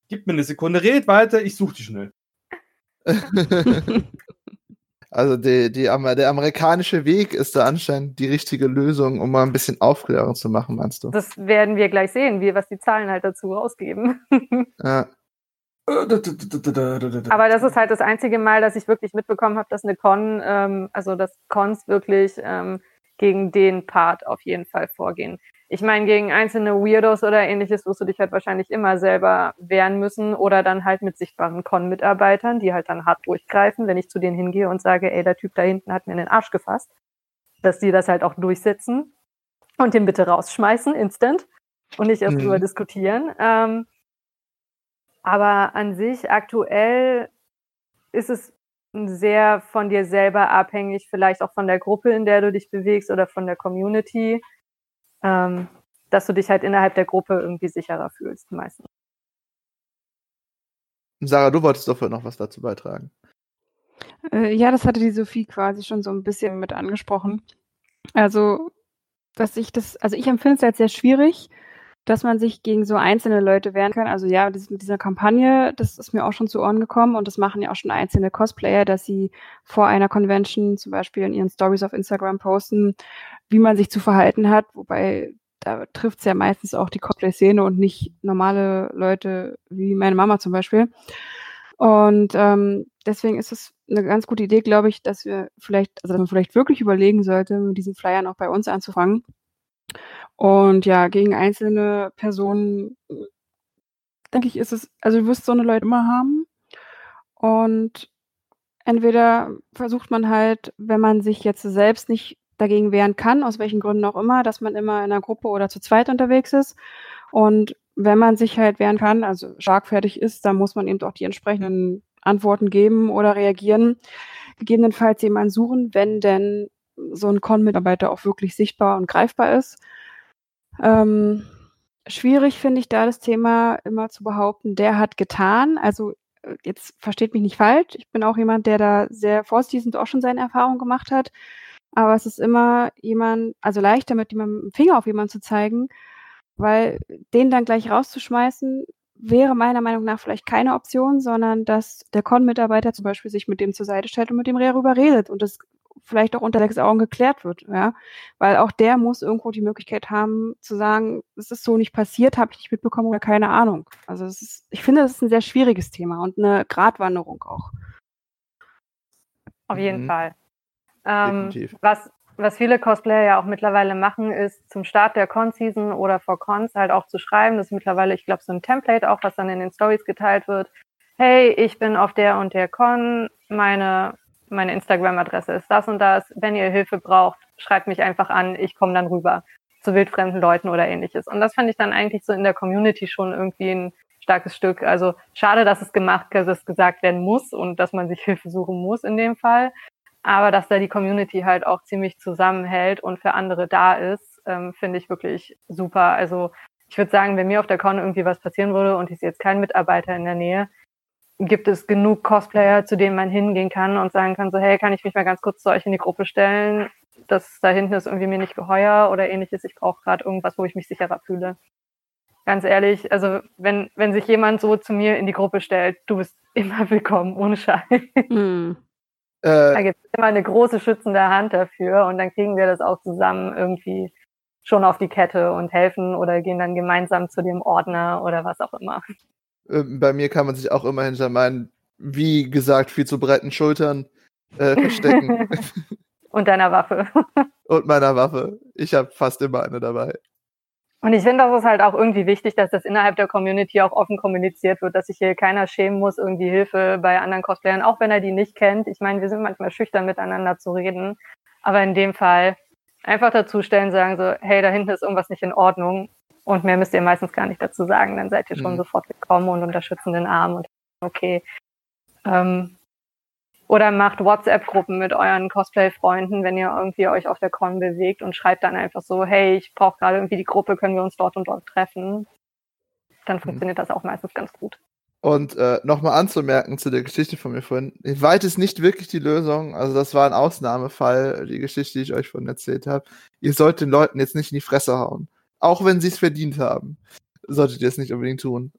Gib mir eine Sekunde, red weiter, ich suche die schnell. also die, die, der amerikanische Weg ist da anscheinend die richtige Lösung, um mal ein bisschen Aufklärung zu machen, meinst du? Das werden wir gleich sehen, wie, was die Zahlen halt dazu rausgeben. Ja. Aber das ist halt das einzige Mal, dass ich wirklich mitbekommen habe, dass eine Con, ähm, also dass Cons wirklich ähm, gegen den Part auf jeden Fall vorgehen. Ich meine, gegen einzelne Weirdos oder ähnliches wirst du dich halt wahrscheinlich immer selber wehren müssen oder dann halt mit sichtbaren Con-Mitarbeitern, die halt dann hart durchgreifen, wenn ich zu denen hingehe und sage, ey, der Typ da hinten hat mir in den Arsch gefasst, dass die das halt auch durchsetzen und den bitte rausschmeißen, instant, und nicht erst Mhm. drüber diskutieren. Ähm, aber an sich aktuell ist es sehr von dir selber abhängig, vielleicht auch von der Gruppe, in der du dich bewegst oder von der Community, ähm, dass du dich halt innerhalb der Gruppe irgendwie sicherer fühlst, meistens. Sarah, du wolltest doch noch was dazu beitragen. Äh, ja, das hatte die Sophie quasi schon so ein bisschen mit angesprochen. Also, dass ich das, also ich empfinde es als sehr schwierig, dass man sich gegen so einzelne Leute wehren kann. Also ja, mit dieser Kampagne, das ist mir auch schon zu Ohren gekommen und das machen ja auch schon einzelne Cosplayer, dass sie vor einer Convention zum Beispiel in ihren Stories auf Instagram posten, wie man sich zu verhalten hat, wobei da trifft es ja meistens auch die Cosplay-Szene und nicht normale Leute wie meine Mama zum Beispiel. Und ähm, deswegen ist es eine ganz gute Idee, glaube ich, dass wir vielleicht, also dass man vielleicht wirklich überlegen sollte, mit diesen Flyern auch bei uns anzufangen. Und ja, gegen einzelne Personen, denke ich, ist es, also du wirst so eine Leute immer haben. Und entweder versucht man halt, wenn man sich jetzt selbst nicht dagegen wehren kann, aus welchen Gründen auch immer, dass man immer in einer Gruppe oder zu zweit unterwegs ist. Und wenn man sich halt wehren kann, also schlagfertig ist, dann muss man eben auch die entsprechenden Antworten geben oder reagieren. Gegebenenfalls jemanden suchen, wenn denn so ein Con-Mitarbeiter auch wirklich sichtbar und greifbar ist. Ähm, schwierig finde ich da das Thema immer zu behaupten, der hat getan. Also äh, jetzt versteht mich nicht falsch. Ich bin auch jemand, der da sehr vorsichtig und auch schon seine Erfahrungen gemacht hat. Aber es ist immer jemand, also leichter mit dem Finger auf jemanden zu zeigen, weil den dann gleich rauszuschmeißen, wäre meiner Meinung nach vielleicht keine Option, sondern dass der Con-Mitarbeiter zum Beispiel sich mit dem zur Seite stellt und mit dem darüber redet und das vielleicht auch unter sechs Augen geklärt wird, ja, weil auch der muss irgendwo die Möglichkeit haben zu sagen, es ist so nicht passiert, habe ich nicht mitbekommen oder keine Ahnung. Also es ist, ich finde, das ist ein sehr schwieriges Thema und eine Gratwanderung auch. Auf jeden Mhm. Fall. Ähm, was, was viele Cosplayer ja auch mittlerweile machen, ist zum Start der Con-Season oder vor Cons halt auch zu schreiben. Das ist mittlerweile, ich glaube, so ein Template auch, was dann in den Stories geteilt wird. Hey, ich bin auf der und der Con, meine, meine Instagram-Adresse ist das und das. Wenn ihr Hilfe braucht, schreibt mich einfach an, ich komme dann rüber zu wildfremden Leuten oder ähnliches. Und das fand ich dann eigentlich so in der Community schon irgendwie ein starkes Stück. Also schade, dass es gemacht, dass es gesagt werden muss und dass man sich Hilfe suchen muss in dem Fall. Aber dass da die Community halt auch ziemlich zusammenhält und für andere da ist, ähm, finde ich wirklich super. Also ich würde sagen, wenn mir auf der Con irgendwie was passieren würde und ich sehe jetzt keinen Mitarbeiter in der Nähe, gibt es genug Cosplayer, zu denen man hingehen kann und sagen kann, so, hey, kann ich mich mal ganz kurz zu euch in die Gruppe stellen? Das da hinten ist irgendwie mir nicht geheuer oder ähnliches. Ich brauche gerade irgendwas, wo ich mich sicherer fühle. Ganz ehrlich, also wenn, wenn sich jemand so zu mir in die Gruppe stellt, du bist immer willkommen, ohne Scheiß. Da Äh, gibt es immer eine große schützende Hand dafür und dann kriegen wir das auch zusammen irgendwie schon auf die Kette und helfen oder gehen dann gemeinsam zu dem Ordner oder was auch immer. Äh, bei mir kann man sich auch immer hinter meinen, wie gesagt, viel zu breiten Schultern äh, verstecken. Und deiner Waffe. Und meiner Waffe. Ich habe fast immer eine dabei. Und ich finde, das ist halt auch irgendwie wichtig, dass das innerhalb der Community auch offen kommuniziert wird, dass sich hier keiner schämen muss, irgendwie Hilfe bei anderen Cosplayern, auch wenn er die nicht kennt. Ich meine, wir sind manchmal schüchtern miteinander zu reden, aber in dem Fall einfach dazustellen, sagen so, hey, da hinten ist irgendwas nicht in Ordnung und mehr müsst ihr meistens gar nicht dazu sagen, dann seid ihr schon Mhm. sofort willkommen und unterstützen den Arm und okay. Ähm, oder macht WhatsApp-Gruppen mit euren Cosplay-Freunden, wenn ihr irgendwie euch auf der Con bewegt und schreibt dann einfach so, hey, ich brauche gerade irgendwie die Gruppe, können wir uns dort und dort treffen. Dann funktioniert das auch meistens ganz gut. Und äh, nochmal anzumerken zu der Geschichte von mir vorhin, weit ist nicht wirklich die Lösung. Also das war ein Ausnahmefall, die Geschichte, die ich euch vorhin erzählt habe. Ihr sollt den Leuten jetzt nicht in die Fresse hauen. Auch wenn sie es verdient haben. Solltet ihr es nicht unbedingt tun.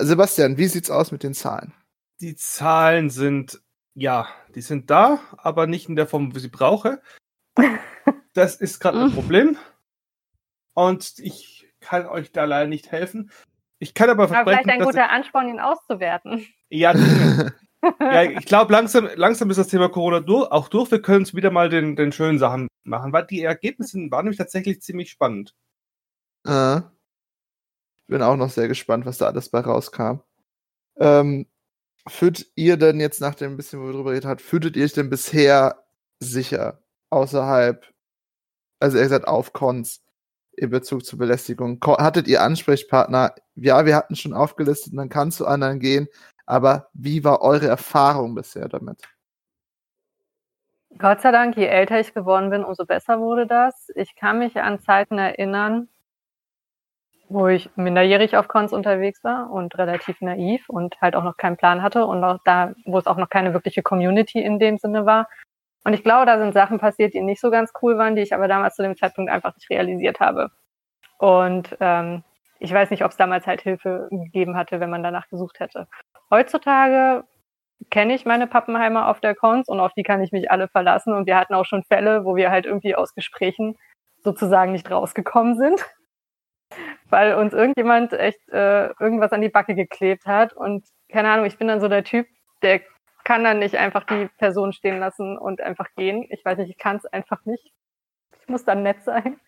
Sebastian, wie sieht's aus mit den Zahlen? Die Zahlen sind, ja, die sind da, aber nicht in der Form, wie ich sie brauche. Das ist gerade ein Mhm. Problem. Und ich kann euch da leider nicht helfen. Ich kann aber Aber vielleicht versprechen, ein dass guter Ansporn, ihn auszuwerten. ja, ja, ich glaube, langsam, langsam ist das Thema Corona durch, auch durch. Wir können es wieder mal den, den schönen Sachen machen, weil die Ergebnisse waren nämlich tatsächlich ziemlich spannend. Äh, bin auch noch sehr gespannt, was da alles bei rauskam. Ähm, fühlt ihr denn jetzt nach dem bisschen, wo wir drüber geredet haben, fühltet ihr euch denn bisher sicher außerhalb, also ihr seid auf Cons in Bezug zur Belästigung? Hattet ihr Ansprechpartner? Ja, wir hatten schon aufgelistet, man kann zu anderen gehen, aber wie war eure Erfahrung bisher damit? Gott sei Dank, je älter ich geworden bin, umso besser wurde das. Ich kann mich an Zeiten erinnern, wo ich minderjährig auf Cons unterwegs war und relativ naiv und halt auch noch keinen Plan hatte und auch da, wo es auch noch keine wirkliche Community in dem Sinne war. Und ich glaube, da sind Sachen passiert, die nicht so ganz cool waren, die ich aber damals zu dem Zeitpunkt einfach nicht realisiert habe. Und ähm, ich weiß nicht, ob es damals halt Hilfe gegeben hatte, wenn man danach gesucht hätte. Heutzutage kenne ich meine Pappenheimer auf der Cons und auf die kann ich mich alle verlassen. Und wir hatten auch schon Fälle, wo wir halt irgendwie aus Gesprächen sozusagen nicht rausgekommen sind, weil uns irgendjemand echt äh, irgendwas an die Backe geklebt hat. Und keine Ahnung, ich bin dann so der Typ, der kann dann nicht einfach die Person stehen lassen und einfach gehen. Ich weiß nicht, ich kann es einfach nicht. Ich muss dann nett sein.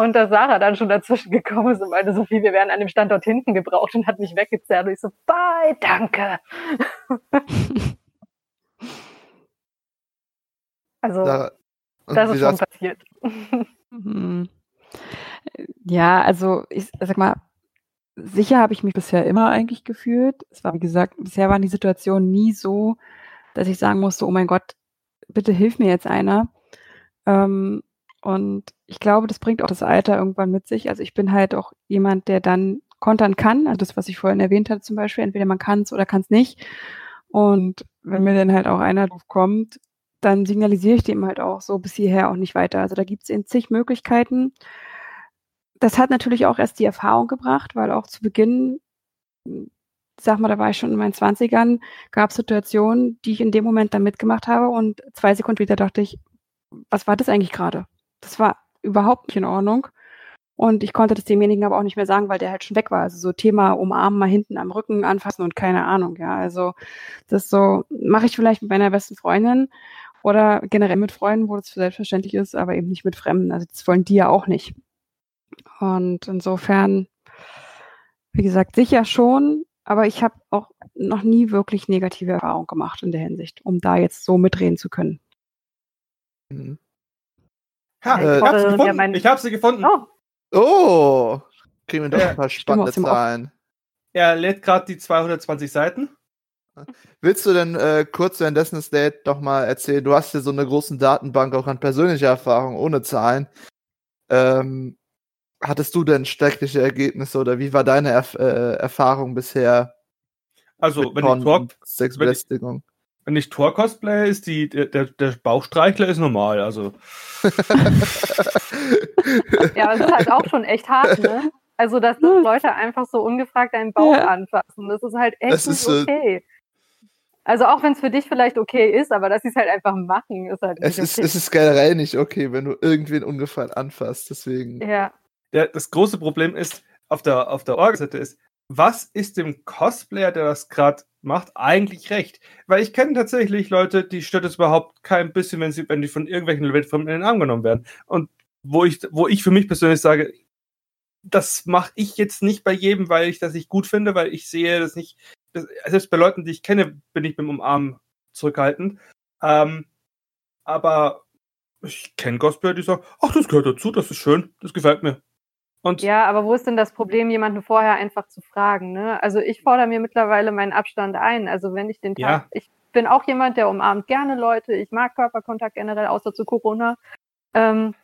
Und da Sarah dann schon dazwischen gekommen ist und meinte, Sophie, wir werden an dem Standort hinten gebraucht und hat mich weggezerrt. Und ich so, bye, danke. Also, Da, das ist schon sah's- passiert. Mhm. Ja, also ich sag mal, sicher habe ich mich bisher immer eigentlich gefühlt. Es war, wie gesagt, bisher waren die Situationen nie so, dass ich sagen musste, oh mein Gott, bitte hilf mir jetzt einer. Ähm, und ich glaube, das bringt auch das Alter irgendwann mit sich. Also ich bin halt auch jemand, der dann kontern kann. Also das, was ich vorhin erwähnt hatte zum Beispiel, entweder man kann es oder kann es nicht. Und wenn mir dann halt auch einer drauf kommt, dann signalisiere ich dem halt auch so bis hierher auch nicht weiter. Also da gibt es in zig Möglichkeiten. Das hat natürlich auch erst die Erfahrung gebracht, weil auch zu Beginn, sag mal, da war ich schon in meinen Zwanzigern, gab es Situationen, die ich in dem Moment dann mitgemacht habe und zwei Sekunden später dachte ich, was war das eigentlich gerade? Das war überhaupt nicht in Ordnung. Und ich konnte das demjenigen aber auch nicht mehr sagen, weil der halt schon weg war. Also so Thema umarmen, mal hinten am Rücken anfassen und keine Ahnung, ja. Also das so mache ich vielleicht mit meiner besten Freundin oder generell mit Freunden, wo das selbstverständlich ist, aber eben nicht mit Fremden. Also das wollen die ja auch nicht. Und insofern, wie gesagt, sicher schon, aber ich habe auch noch nie wirklich negative Erfahrungen gemacht in der Hinsicht, um da jetzt so mitreden zu können. Mhm. Ha, Ja, ich hab sie ja, gefunden. mein- Ich hab sie gefunden. Oh, Oh, kriegen wir doch ein paar spannende. Zahlen. Er lädt gerade die 220 Seiten. Willst du denn äh, kurz währenddessen das Date doch mal erzählen? Du hast ja so eine große Datenbank auch an persönlicher Erfahrung ohne Zahlen. Ähm, hattest du denn schreckliche Ergebnisse oder wie war deine Erf äh, Erfahrung bisher? Also, mit wenn Porn ich, Tor, und Sexbelästigung? Wenn ich Tor cosplay, ist die, der, der, der Bauchstreichler ist normal. Also, ja, es ist halt auch schon echt hart, ne? Also, dass. Leute einfach so ungefragt deinen Bauch Ja. anfassen, das ist halt echt Das nicht ist, okay. Also auch wenn es für dich vielleicht okay ist, aber dass sie es halt einfach machen, ist halt es, nicht ist, okay. es ist generell nicht okay, wenn du irgendwen ungefallen anfasst. Deswegen. ja. der, das große Problem ist, auf der, auf der Org-Seite ist, was ist dem Cosplayer, der das gerade macht, eigentlich recht? Weil ich kenne tatsächlich Leute, die stört es überhaupt kein bisschen, wenn sie, wenn die von irgendwelchen Weltfremden in den Arm genommen werden. Und wo ich, wo ich für mich persönlich sage, das mache ich jetzt nicht bei jedem, weil ich das nicht gut finde, weil ich sehe das nicht. Das, selbst bei Leuten, die ich kenne, bin ich beim Umarmen zurückhaltend. Ähm, aber ich kenne Cosplayer, die sagen, ach, das gehört dazu, das ist schön, das gefällt mir. Und ja, aber wo ist denn das Problem, jemanden vorher einfach zu fragen? Ne? Also ich fordere mir mittlerweile meinen Abstand ein. Also wenn ich den Tag, Ja. ich bin auch jemand, der umarmt gerne Leute. Ich mag Körperkontakt generell, außer zu Corona. Ähm,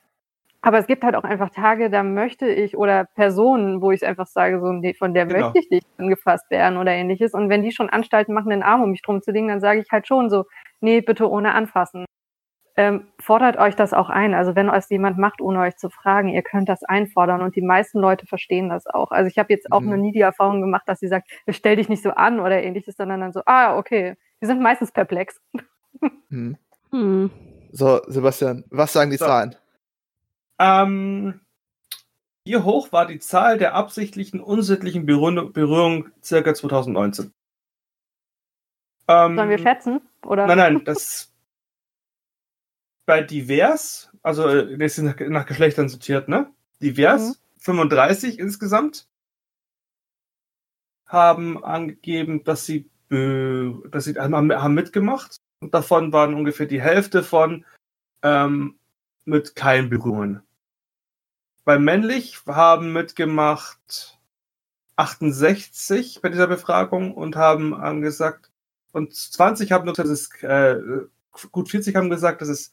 aber es gibt halt auch einfach Tage, da möchte ich oder Personen, wo ich einfach sage, so, nee, von der Genau. möchte ich nicht angefasst werden oder ähnliches. Und wenn die schon Anstalten machen, den Arm um mich drum zu legen, dann sage ich halt schon so, nee, bitte ohne anfassen. Ähm, fordert euch das auch ein. Also wenn euch jemand macht, ohne euch zu fragen, ihr könnt das einfordern und die meisten Leute verstehen das auch. Also ich habe jetzt auch Mhm. noch nie die Erfahrung gemacht, dass sie sagt, stell dich nicht so an oder ähnliches, sondern dann so, ah, okay. Die sind meistens perplex. Hm. Hm. So, Sebastian, was sagen die So. Zahlen? Ähm, wie hoch war die Zahl der absichtlichen unsittlichen Berührungen Berührung circa 2019? Ähm, Sollen wir schätzen? Oder? Nein, nein, das bei divers, also äh, das ist nach, nach Geschlechtern sortiert, ne? Divers, 35 insgesamt, haben angegeben, dass sie, dass sie haben, haben mitgemacht. Und davon waren ungefähr die Hälfte von ähm, mit keinen Berührungen. Bei männlich haben mitgemacht 68 bei dieser Befragung und haben angesagt, und 20 haben nur, dass es, äh, gut 40 haben gesagt, dass es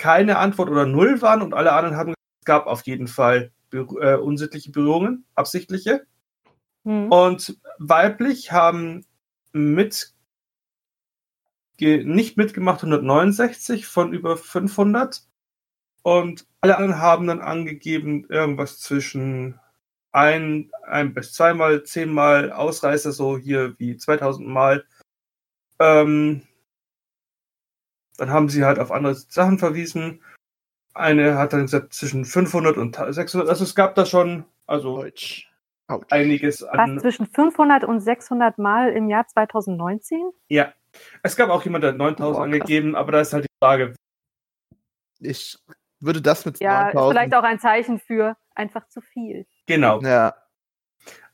keine Antwort oder null waren und alle anderen haben es gab auf jeden Fall äh, unsittliche Berührungen, absichtliche. Hm. Und weiblich haben mit nicht mitgemacht 169 von über 500 und alle anderen haben dann angegeben irgendwas zwischen ein, ein bis zweimal, zehnmal Ausreißer, so hier wie 2000 Mal. Ähm, dann haben sie halt auf andere Sachen verwiesen. Eine hat dann gesagt zwischen 500 und 600. Also es gab da schon also Deutsch. Einiges Was an. zwischen 500 und 600 Mal im Jahr 2019? Ja. Es gab auch jemand, der hat 9000 Boah, krass. angegeben, aber da ist halt die Frage. Ich würde das mit Ja, ist 9000 vielleicht auch ein Zeichen für einfach zu viel. Genau. Ja,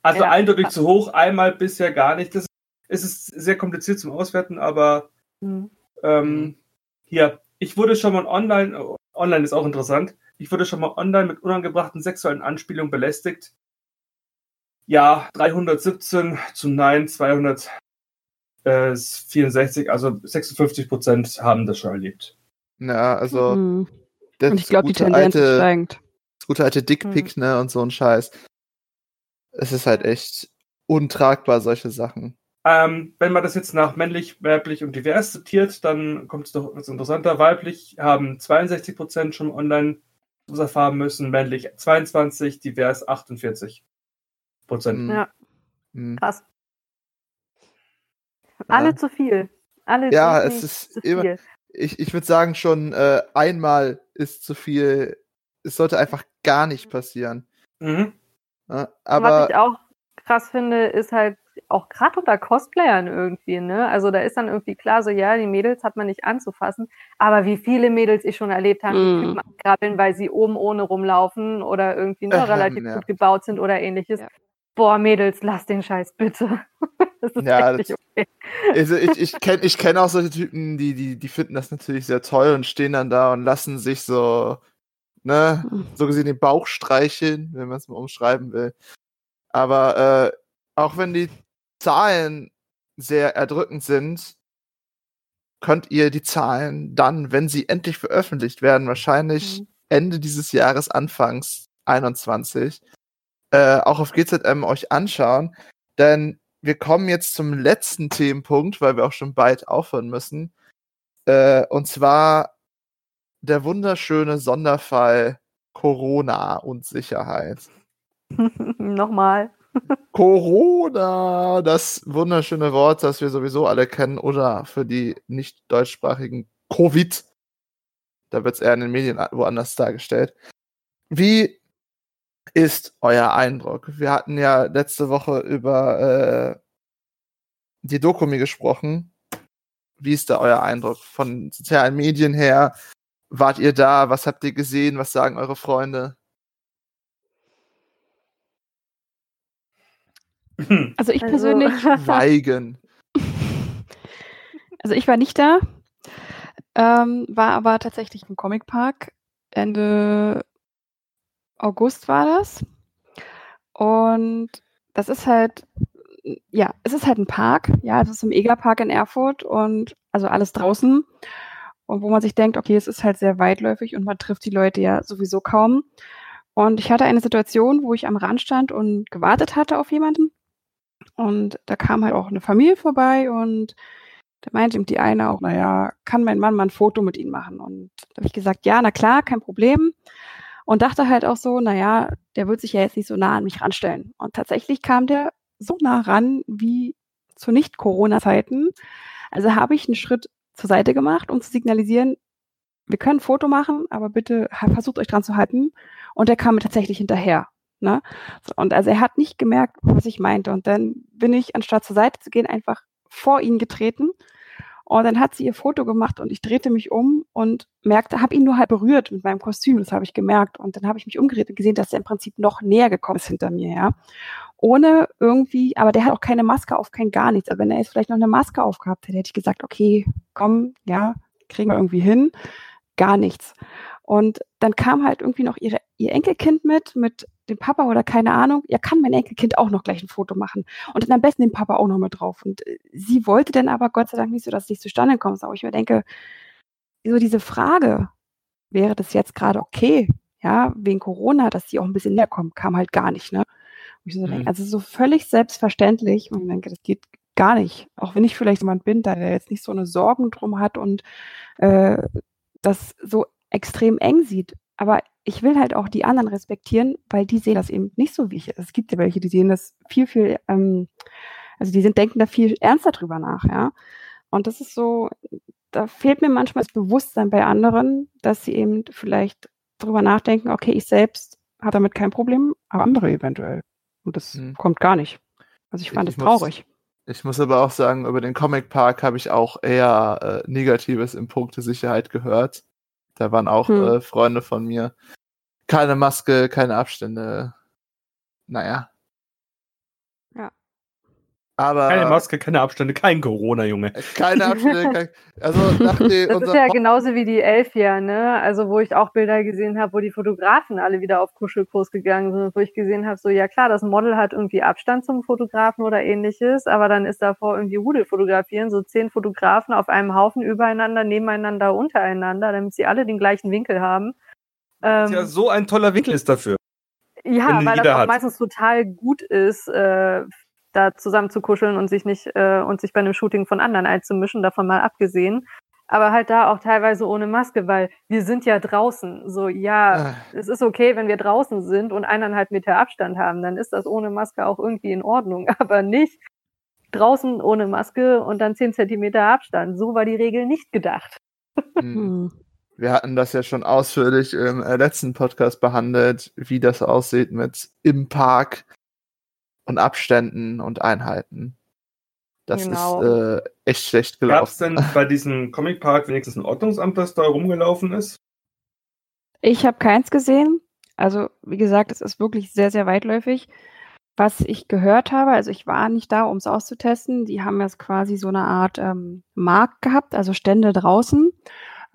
Also Ja. eindeutig zu hoch, einmal bisher gar nicht. Das es ist sehr kompliziert zum Auswerten, aber Hm. ähm, Mhm. Hier, ich wurde schon mal online, oh, online ist auch interessant, ich wurde schon mal online mit unangebrachten sexuellen Anspielungen belästigt. Ja, 317 zu Nein, 264, also 56 Prozent haben das schon erlebt. ja, also Hm. das Und ich glaube, die Tendenz ist alte, steigend. das gute alte Dickpick, ne, und so ein Scheiß. Es ist halt echt untragbar, solche Sachen. Ähm, wenn man das jetzt nach männlich, weiblich und divers sortiert, dann kommt es doch etwas interessanter. Weiblich haben 62% schon online was erfahren müssen, männlich 22, divers 48 Prozent. Hm. Ja, Hm. krass. Alle zu viel. Alle Ja, es ist zu immer- viel. Ich, ich würde sagen, schon äh, einmal ist zu viel. Es sollte einfach gar nicht passieren. Mhm. Ja, Was aber ich auch krass finde, ist halt auch gerade unter Cosplayern irgendwie, ne? Also da ist dann irgendwie klar, so ja, die Mädels hat man nicht anzufassen, aber wie viele Mädels ich schon erlebt habe, die Mm. Typen abkrabbeln, weil sie oben ohne rumlaufen oder irgendwie ne, Ähm, relativ ja. gut gebaut sind oder ähnliches. Ja. Boah, Mädels, lass den Scheiß bitte. das ist Ja, echt das- nicht okay. also ich, ich kenne ich kenn auch solche Typen, die, die, die finden das natürlich sehr toll und stehen dann da und lassen sich so, ne, Mhm. so gesehen den Bauch streicheln, wenn man es mal umschreiben will. Aber äh, auch wenn die Zahlen sehr erdrückend sind, könnt ihr die Zahlen dann, wenn sie endlich veröffentlicht werden, wahrscheinlich Mhm. Ende dieses Jahres, Anfangs 21, äh, auch auf GZM euch anschauen. Denn wir kommen jetzt zum letzten Themenpunkt, weil wir auch schon bald aufhören müssen. Äh, und zwar der wunderschöne Sonderfall Corona und Sicherheit. Nochmal. Corona, das wunderschöne Wort, das wir sowieso alle kennen, oder für die nicht deutschsprachigen Covid. Da wird es eher in den Medien woanders dargestellt. Wie ist euer Eindruck? Wir hatten ja letzte Woche über äh, die Dokumi gesprochen. Wie ist da euer Eindruck? Von sozialen Medien her, wart ihr da? Was habt ihr gesehen? Was sagen eure Freunde? Also ich Also- persönlich, Weigen. also ich war nicht da, ähm, war aber tatsächlich im Comicpark. Ende August war das. Und das ist halt, ja, es ist halt ein Park. Ja, es ist im Egerpark in Erfurt und also alles draußen. Und wo man sich denkt, okay, es ist halt sehr weitläufig und man trifft die Leute ja sowieso kaum. Und ich hatte eine Situation, wo ich am Rand stand und gewartet hatte auf jemanden. Und da kam halt auch eine Familie vorbei und da meinte ihm die eine auch, naja, kann mein Mann mal ein Foto mit ihnen machen? Und da habe ich gesagt, ja, na klar, kein Problem. Und dachte halt auch so, naja, der wird sich ja jetzt nicht so nah an mich ranstellen. Und tatsächlich kam der so nah ran wie zu Nicht-Corona-Zeiten. Also habe ich einen Schritt zur Seite gemacht, um zu signalisieren, wir können ein Foto machen, aber bitte versucht euch dran zu halten. Und er kam mir tatsächlich hinterher. Ne? Und also er hat nicht gemerkt, was ich meinte. Und dann bin ich, anstatt zur Seite zu gehen, einfach vor ihn getreten. Und dann hat sie ihr Foto gemacht und ich drehte mich um und merkte, habe ihn nur halb berührt mit meinem Kostüm, das habe ich gemerkt. Und dann habe ich mich umgedreht und gesehen, dass er im Prinzip noch näher gekommen ist hinter mir, ja. Ohne irgendwie, aber der hat auch keine Maske auf, kein gar nichts. Aber wenn er jetzt vielleicht noch eine Maske aufgehabt hätte, hätte ich gesagt, okay, komm, ja, kriegen wir irgendwie hin. Gar nichts. Und dann kam halt irgendwie noch ihre, ihr Enkelkind mit, mit dem Papa oder keine Ahnung. Ja, kann mein Enkelkind auch noch gleich ein Foto machen. Und dann am besten den Papa auch noch mit drauf. Und äh, sie wollte dann aber Gott sei Dank nicht so, dass es nicht zustande kommt. Aber ich mir denke, so diese Frage, wäre das jetzt gerade okay, ja, wegen Corona, dass die auch ein bisschen näher kommen, kam halt gar nicht, ne? So Mhm. also so völlig selbstverständlich. Und ich denke, das geht gar nicht. Auch wenn ich vielleicht jemand bin, der jetzt nicht so eine Sorgen drum hat und äh, das so extrem eng sieht. Aber ich will halt auch die anderen respektieren, weil die sehen das eben nicht so wie ich. Es gibt ja welche, die sehen das viel, viel, ähm, also die sind, denken da viel ernster drüber nach, ja. Und das ist so, da fehlt mir manchmal das Bewusstsein bei anderen, dass sie eben vielleicht drüber nachdenken, okay, ich selbst habe damit kein Problem, aber andere eventuell. Und das Hm. kommt gar nicht. Also ich fand es traurig. Ich muss aber auch sagen, über den Comic Park habe ich auch eher äh, Negatives im Punkte Sicherheit gehört. Da waren auch Hm. äh, Freunde von mir. Keine Maske, keine Abstände. Naja. Aber Keine Maske, keine Abstände, kein Corona, Junge. keine Abstände. kein, also nach dem, Das ist ja genauso wie die Elf ja, ne? Also wo ich auch Bilder gesehen habe, wo die Fotografen alle wieder auf Kuschelkurs gegangen sind, wo ich gesehen habe, so ja klar, das Model hat irgendwie Abstand zum Fotografen oder ähnliches, aber dann ist davor irgendwie Rudel fotografieren, so zehn Fotografen auf einem Haufen übereinander, nebeneinander, untereinander, damit sie alle den gleichen Winkel haben. Was Ähm, ja so ein toller Winkel ist dafür. ja, weil das auch hat. meistens total gut ist, äh, da zusammen zu kuscheln und sich nicht äh, und sich bei einem Shooting von anderen einzumischen, davon mal abgesehen. Aber halt da auch teilweise ohne Maske, weil wir sind ja draußen. So, ja, Äh, es ist okay, wenn wir draußen sind und eineinhalb Meter Abstand haben, dann ist das ohne Maske auch irgendwie in Ordnung. Aber nicht draußen ohne Maske und dann zehn Zentimeter Abstand. So war die Regel nicht gedacht. hm. Hm. Wir hatten das ja schon ausführlich im äh, letzten Podcast behandelt, wie das aussieht mit im Park und Abständen und Einheiten. Das Genau. ist äh, echt schlecht Gab es gelaufen. denn bei diesem Comic Park wenigstens ein Ordnungsamt, das da rumgelaufen ist? Ich habe keins gesehen. Also, wie gesagt, es ist wirklich sehr, sehr weitläufig. Was ich gehört habe, also ich war nicht da, um es auszutesten. Die haben jetzt quasi so eine Art ähm, Markt gehabt, also Stände draußen.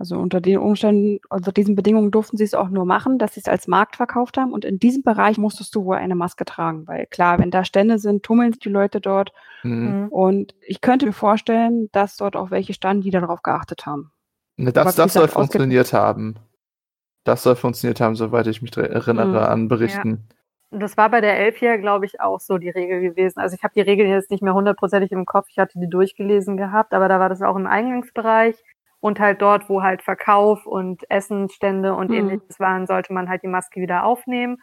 Also unter den Umständen, unter diesen Bedingungen durften sie es auch nur machen, dass sie es als Markt verkauft haben. Und in diesem Bereich musstest du wohl eine Maske tragen, weil klar, wenn da Stände sind, tummeln sich die Leute dort. Mhm. Mhm. Und ich könnte mir vorstellen, dass dort auch welche standen, die darauf geachtet haben. Das, wie das soll funktioniert haben. Das soll funktioniert haben, soweit ich mich erinnere Mhm. an Berichten. Und Das war bei der Elf hier, glaube ich, auch so die Regel gewesen. Also ich habe die Regeln jetzt nicht mehr hundertprozentig im Kopf. Ich hatte die durchgelesen gehabt, aber da war das auch im Eingangsbereich und halt dort, wo halt Verkauf und Essensstände und Mhm. ähnliches waren, sollte man halt die Maske wieder aufnehmen,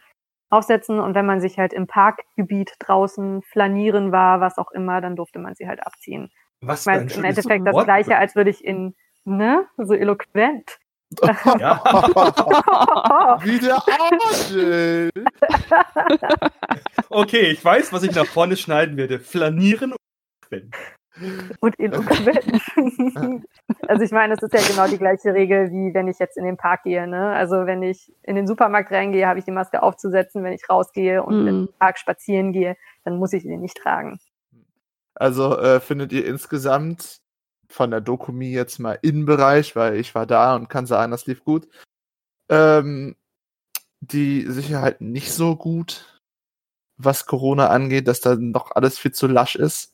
aufsetzen und wenn man sich halt im Parkgebiet draußen flanieren war, was auch immer, dann durfte man sie halt abziehen. Was für ein im Endeffekt das Wort. gleiche, als würde ich in, ne, so eloquent. Ja. Wie der Arschel! Okay, ich weiß, was ich nach vorne schneiden werde. Flanieren und Quellen. Und eloquent. also ich meine, es ist ja genau die gleiche Regel, wie wenn ich jetzt in den Park gehe. Ne? Also wenn ich in den Supermarkt reingehe, habe ich die Maske aufzusetzen. Wenn ich rausgehe und Mhm. im Park spazieren gehe, dann muss ich sie nicht tragen. Also äh, findet ihr insgesamt von der Dokumi jetzt mal Innenbereich, weil ich war da und kann sagen, das lief gut, ähm, die Sicherheit nicht so gut, was Corona angeht, dass da noch alles viel zu lasch ist.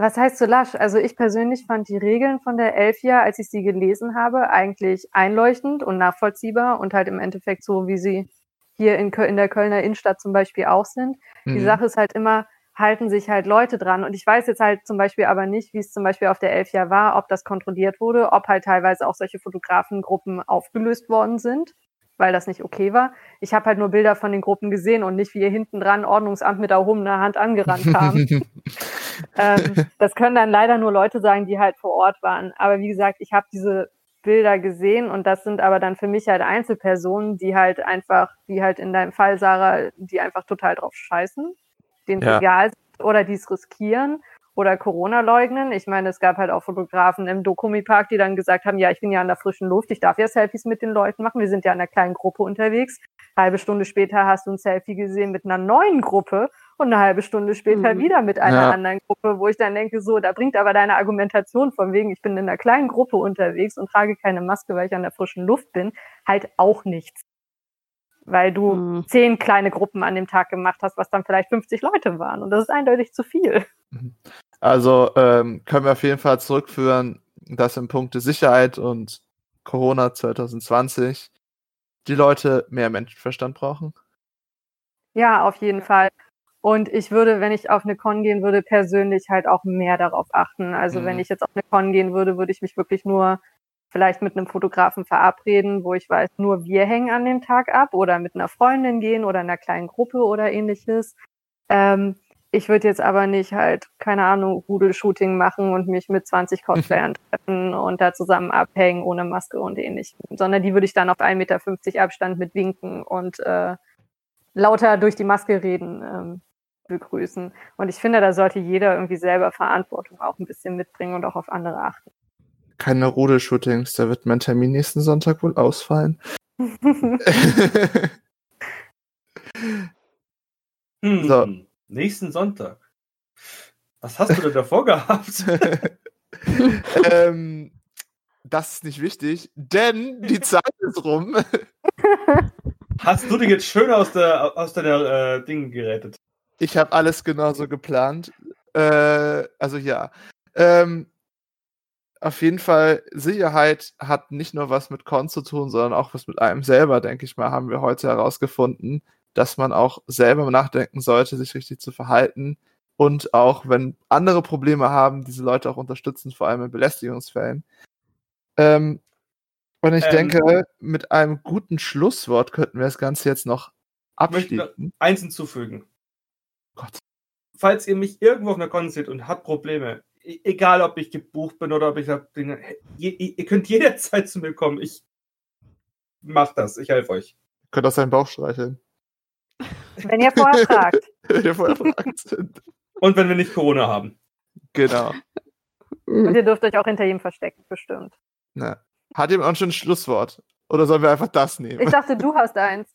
Was heißt so lasch? Also ich persönlich fand die Regeln von der Elfia, als ich sie gelesen habe, eigentlich einleuchtend und nachvollziehbar und halt im Endeffekt so, wie sie hier in, Köl in der Kölner Innenstadt zum Beispiel auch sind. Die Mhm. Sache ist halt immer, halten sich halt Leute dran. Und ich weiß jetzt halt zum Beispiel aber nicht, wie es zum Beispiel auf der Elfia war, ob das kontrolliert wurde, ob halt teilweise auch solche Fotografengruppen aufgelöst worden sind, weil das nicht okay war. Ich habe halt nur Bilder von den Gruppen gesehen und nicht, wie ihr hinten dran Ordnungsamt mit erhobener Hand angerannt kam. ähm, das können dann leider nur Leute sagen, die halt vor Ort waren. Aber wie gesagt, ich habe diese Bilder gesehen und das sind aber dann für mich halt Einzelpersonen, die halt einfach, wie halt in deinem Fall, Sarah, die einfach total drauf scheißen, denen Ja. egal sind oder die es riskieren oder Corona leugnen. Ich meine, es gab halt auch Fotografen im Dokumi-Park, die dann gesagt haben, ja, ich bin ja an der frischen Luft, ich darf ja Selfies mit den Leuten machen, wir sind ja in einer kleinen Gruppe unterwegs. Halbe Stunde später hast du ein Selfie gesehen mit einer neuen Gruppe und eine halbe Stunde später Mhm. wieder mit einer Ja. anderen Gruppe, wo ich dann denke, so, da bringt aber deine Argumentation von wegen, ich bin in einer kleinen Gruppe unterwegs und trage keine Maske, weil ich an der frischen Luft bin, halt auch nichts. Weil du Mhm. zehn kleine Gruppen an dem Tag gemacht hast, was dann vielleicht 50 Leute waren. Und das ist eindeutig zu viel. Also ähm, können wir auf jeden Fall zurückführen, dass in Punkte Sicherheit und Corona 2020 die Leute mehr Menschenverstand brauchen. Ja, auf jeden Fall. Und ich würde, wenn ich auf eine Con gehen würde, persönlich halt auch mehr darauf achten. Also Mhm. wenn ich jetzt auf eine Con gehen würde, würde ich mich wirklich nur vielleicht mit einem Fotografen verabreden, wo ich weiß, nur wir hängen an dem Tag ab oder mit einer Freundin gehen oder einer kleinen Gruppe oder ähnliches. Ähm, ich würde jetzt aber nicht halt, keine Ahnung, Rudelshooting machen und mich mit 20 Cosplayern treffen und da zusammen abhängen ohne Maske und ähnlichem, sondern die würde ich dann auf 1,50 Meter Abstand mit winken und äh, lauter durch die Maske reden ähm, begrüßen. Und ich finde, da sollte jeder irgendwie selber Verantwortung auch ein bisschen mitbringen und auch auf andere achten. Keine Rudelshootings, da wird mein Termin nächsten Sonntag wohl ausfallen. Hm, So. Nächsten Sonntag. Was hast du denn davor gehabt? ähm, das ist nicht wichtig, denn die Zeit ist rum. Hast du dich jetzt schön aus der aus deiner äh, Ding gerettet? Ich habe alles genauso geplant. Äh, also ja. Ähm, auf jeden Fall, Sicherheit hat nicht nur was mit Con zu tun, sondern auch was mit einem selber, denke ich mal, haben wir heute herausgefunden, dass man auch selber nachdenken sollte, sich richtig zu verhalten und auch, wenn andere Probleme haben, diese Leute auch unterstützen, vor allem in Belästigungsfällen. Ähm, und ich Ähm. denke, mit einem guten Schlusswort könnten wir das Ganze jetzt noch möchte noch- abschließen. Eins hinzufügen. Gott. Falls ihr mich irgendwo auf einer Con seht und habt Probleme, e- egal ob ich gebucht bin oder ob ich hab, Dinge, ihr, ihr könnt jederzeit zu mir kommen. Ich mach das, ich helfe euch. Könnt auch seinen Bauch streicheln. Wenn ihr vorher fragt. Wenn ihr vorher fragt. Und wenn wir nicht Corona haben. genau. Und ihr dürft euch auch hinter ihm verstecken, bestimmt. Na. Hat jemand auch schon ein Schlusswort? Oder sollen wir einfach das nehmen? Ich dachte, du hast eins.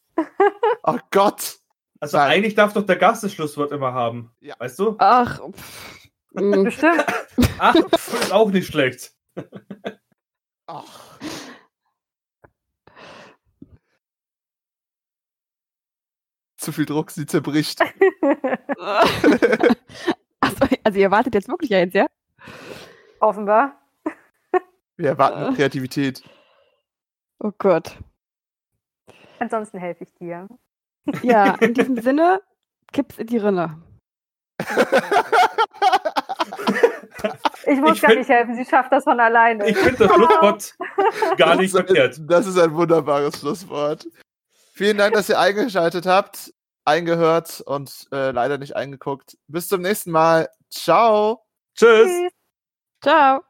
Oh Gott! Also Nein. eigentlich darf doch der Gast das Schlusswort immer haben. Ja. Weißt du? Ach. pff, mm. Bestimmt. Ach, pf, ist auch nicht schlecht. Ach. Zu viel Druck, sie zerbricht. Achso, also ihr wartet jetzt wirklich eins, ja? Offenbar. Wir erwarten noch Kreativität. Oh Gott. Ansonsten helfe ich dir. Ja, in diesem Sinne, kipp's in die Rinne. Ich muss Ich gar find- nicht helfen, sie schafft das von alleine. Ich finde das Schlusswort gar nicht verkehrt. Das ist ein wunderbares Schlusswort. Vielen Dank, dass ihr eingeschaltet habt, eingehört und äh, leider nicht eingeguckt. Bis zum nächsten Mal. Ciao. Tschüss. Tschüss. Ciao.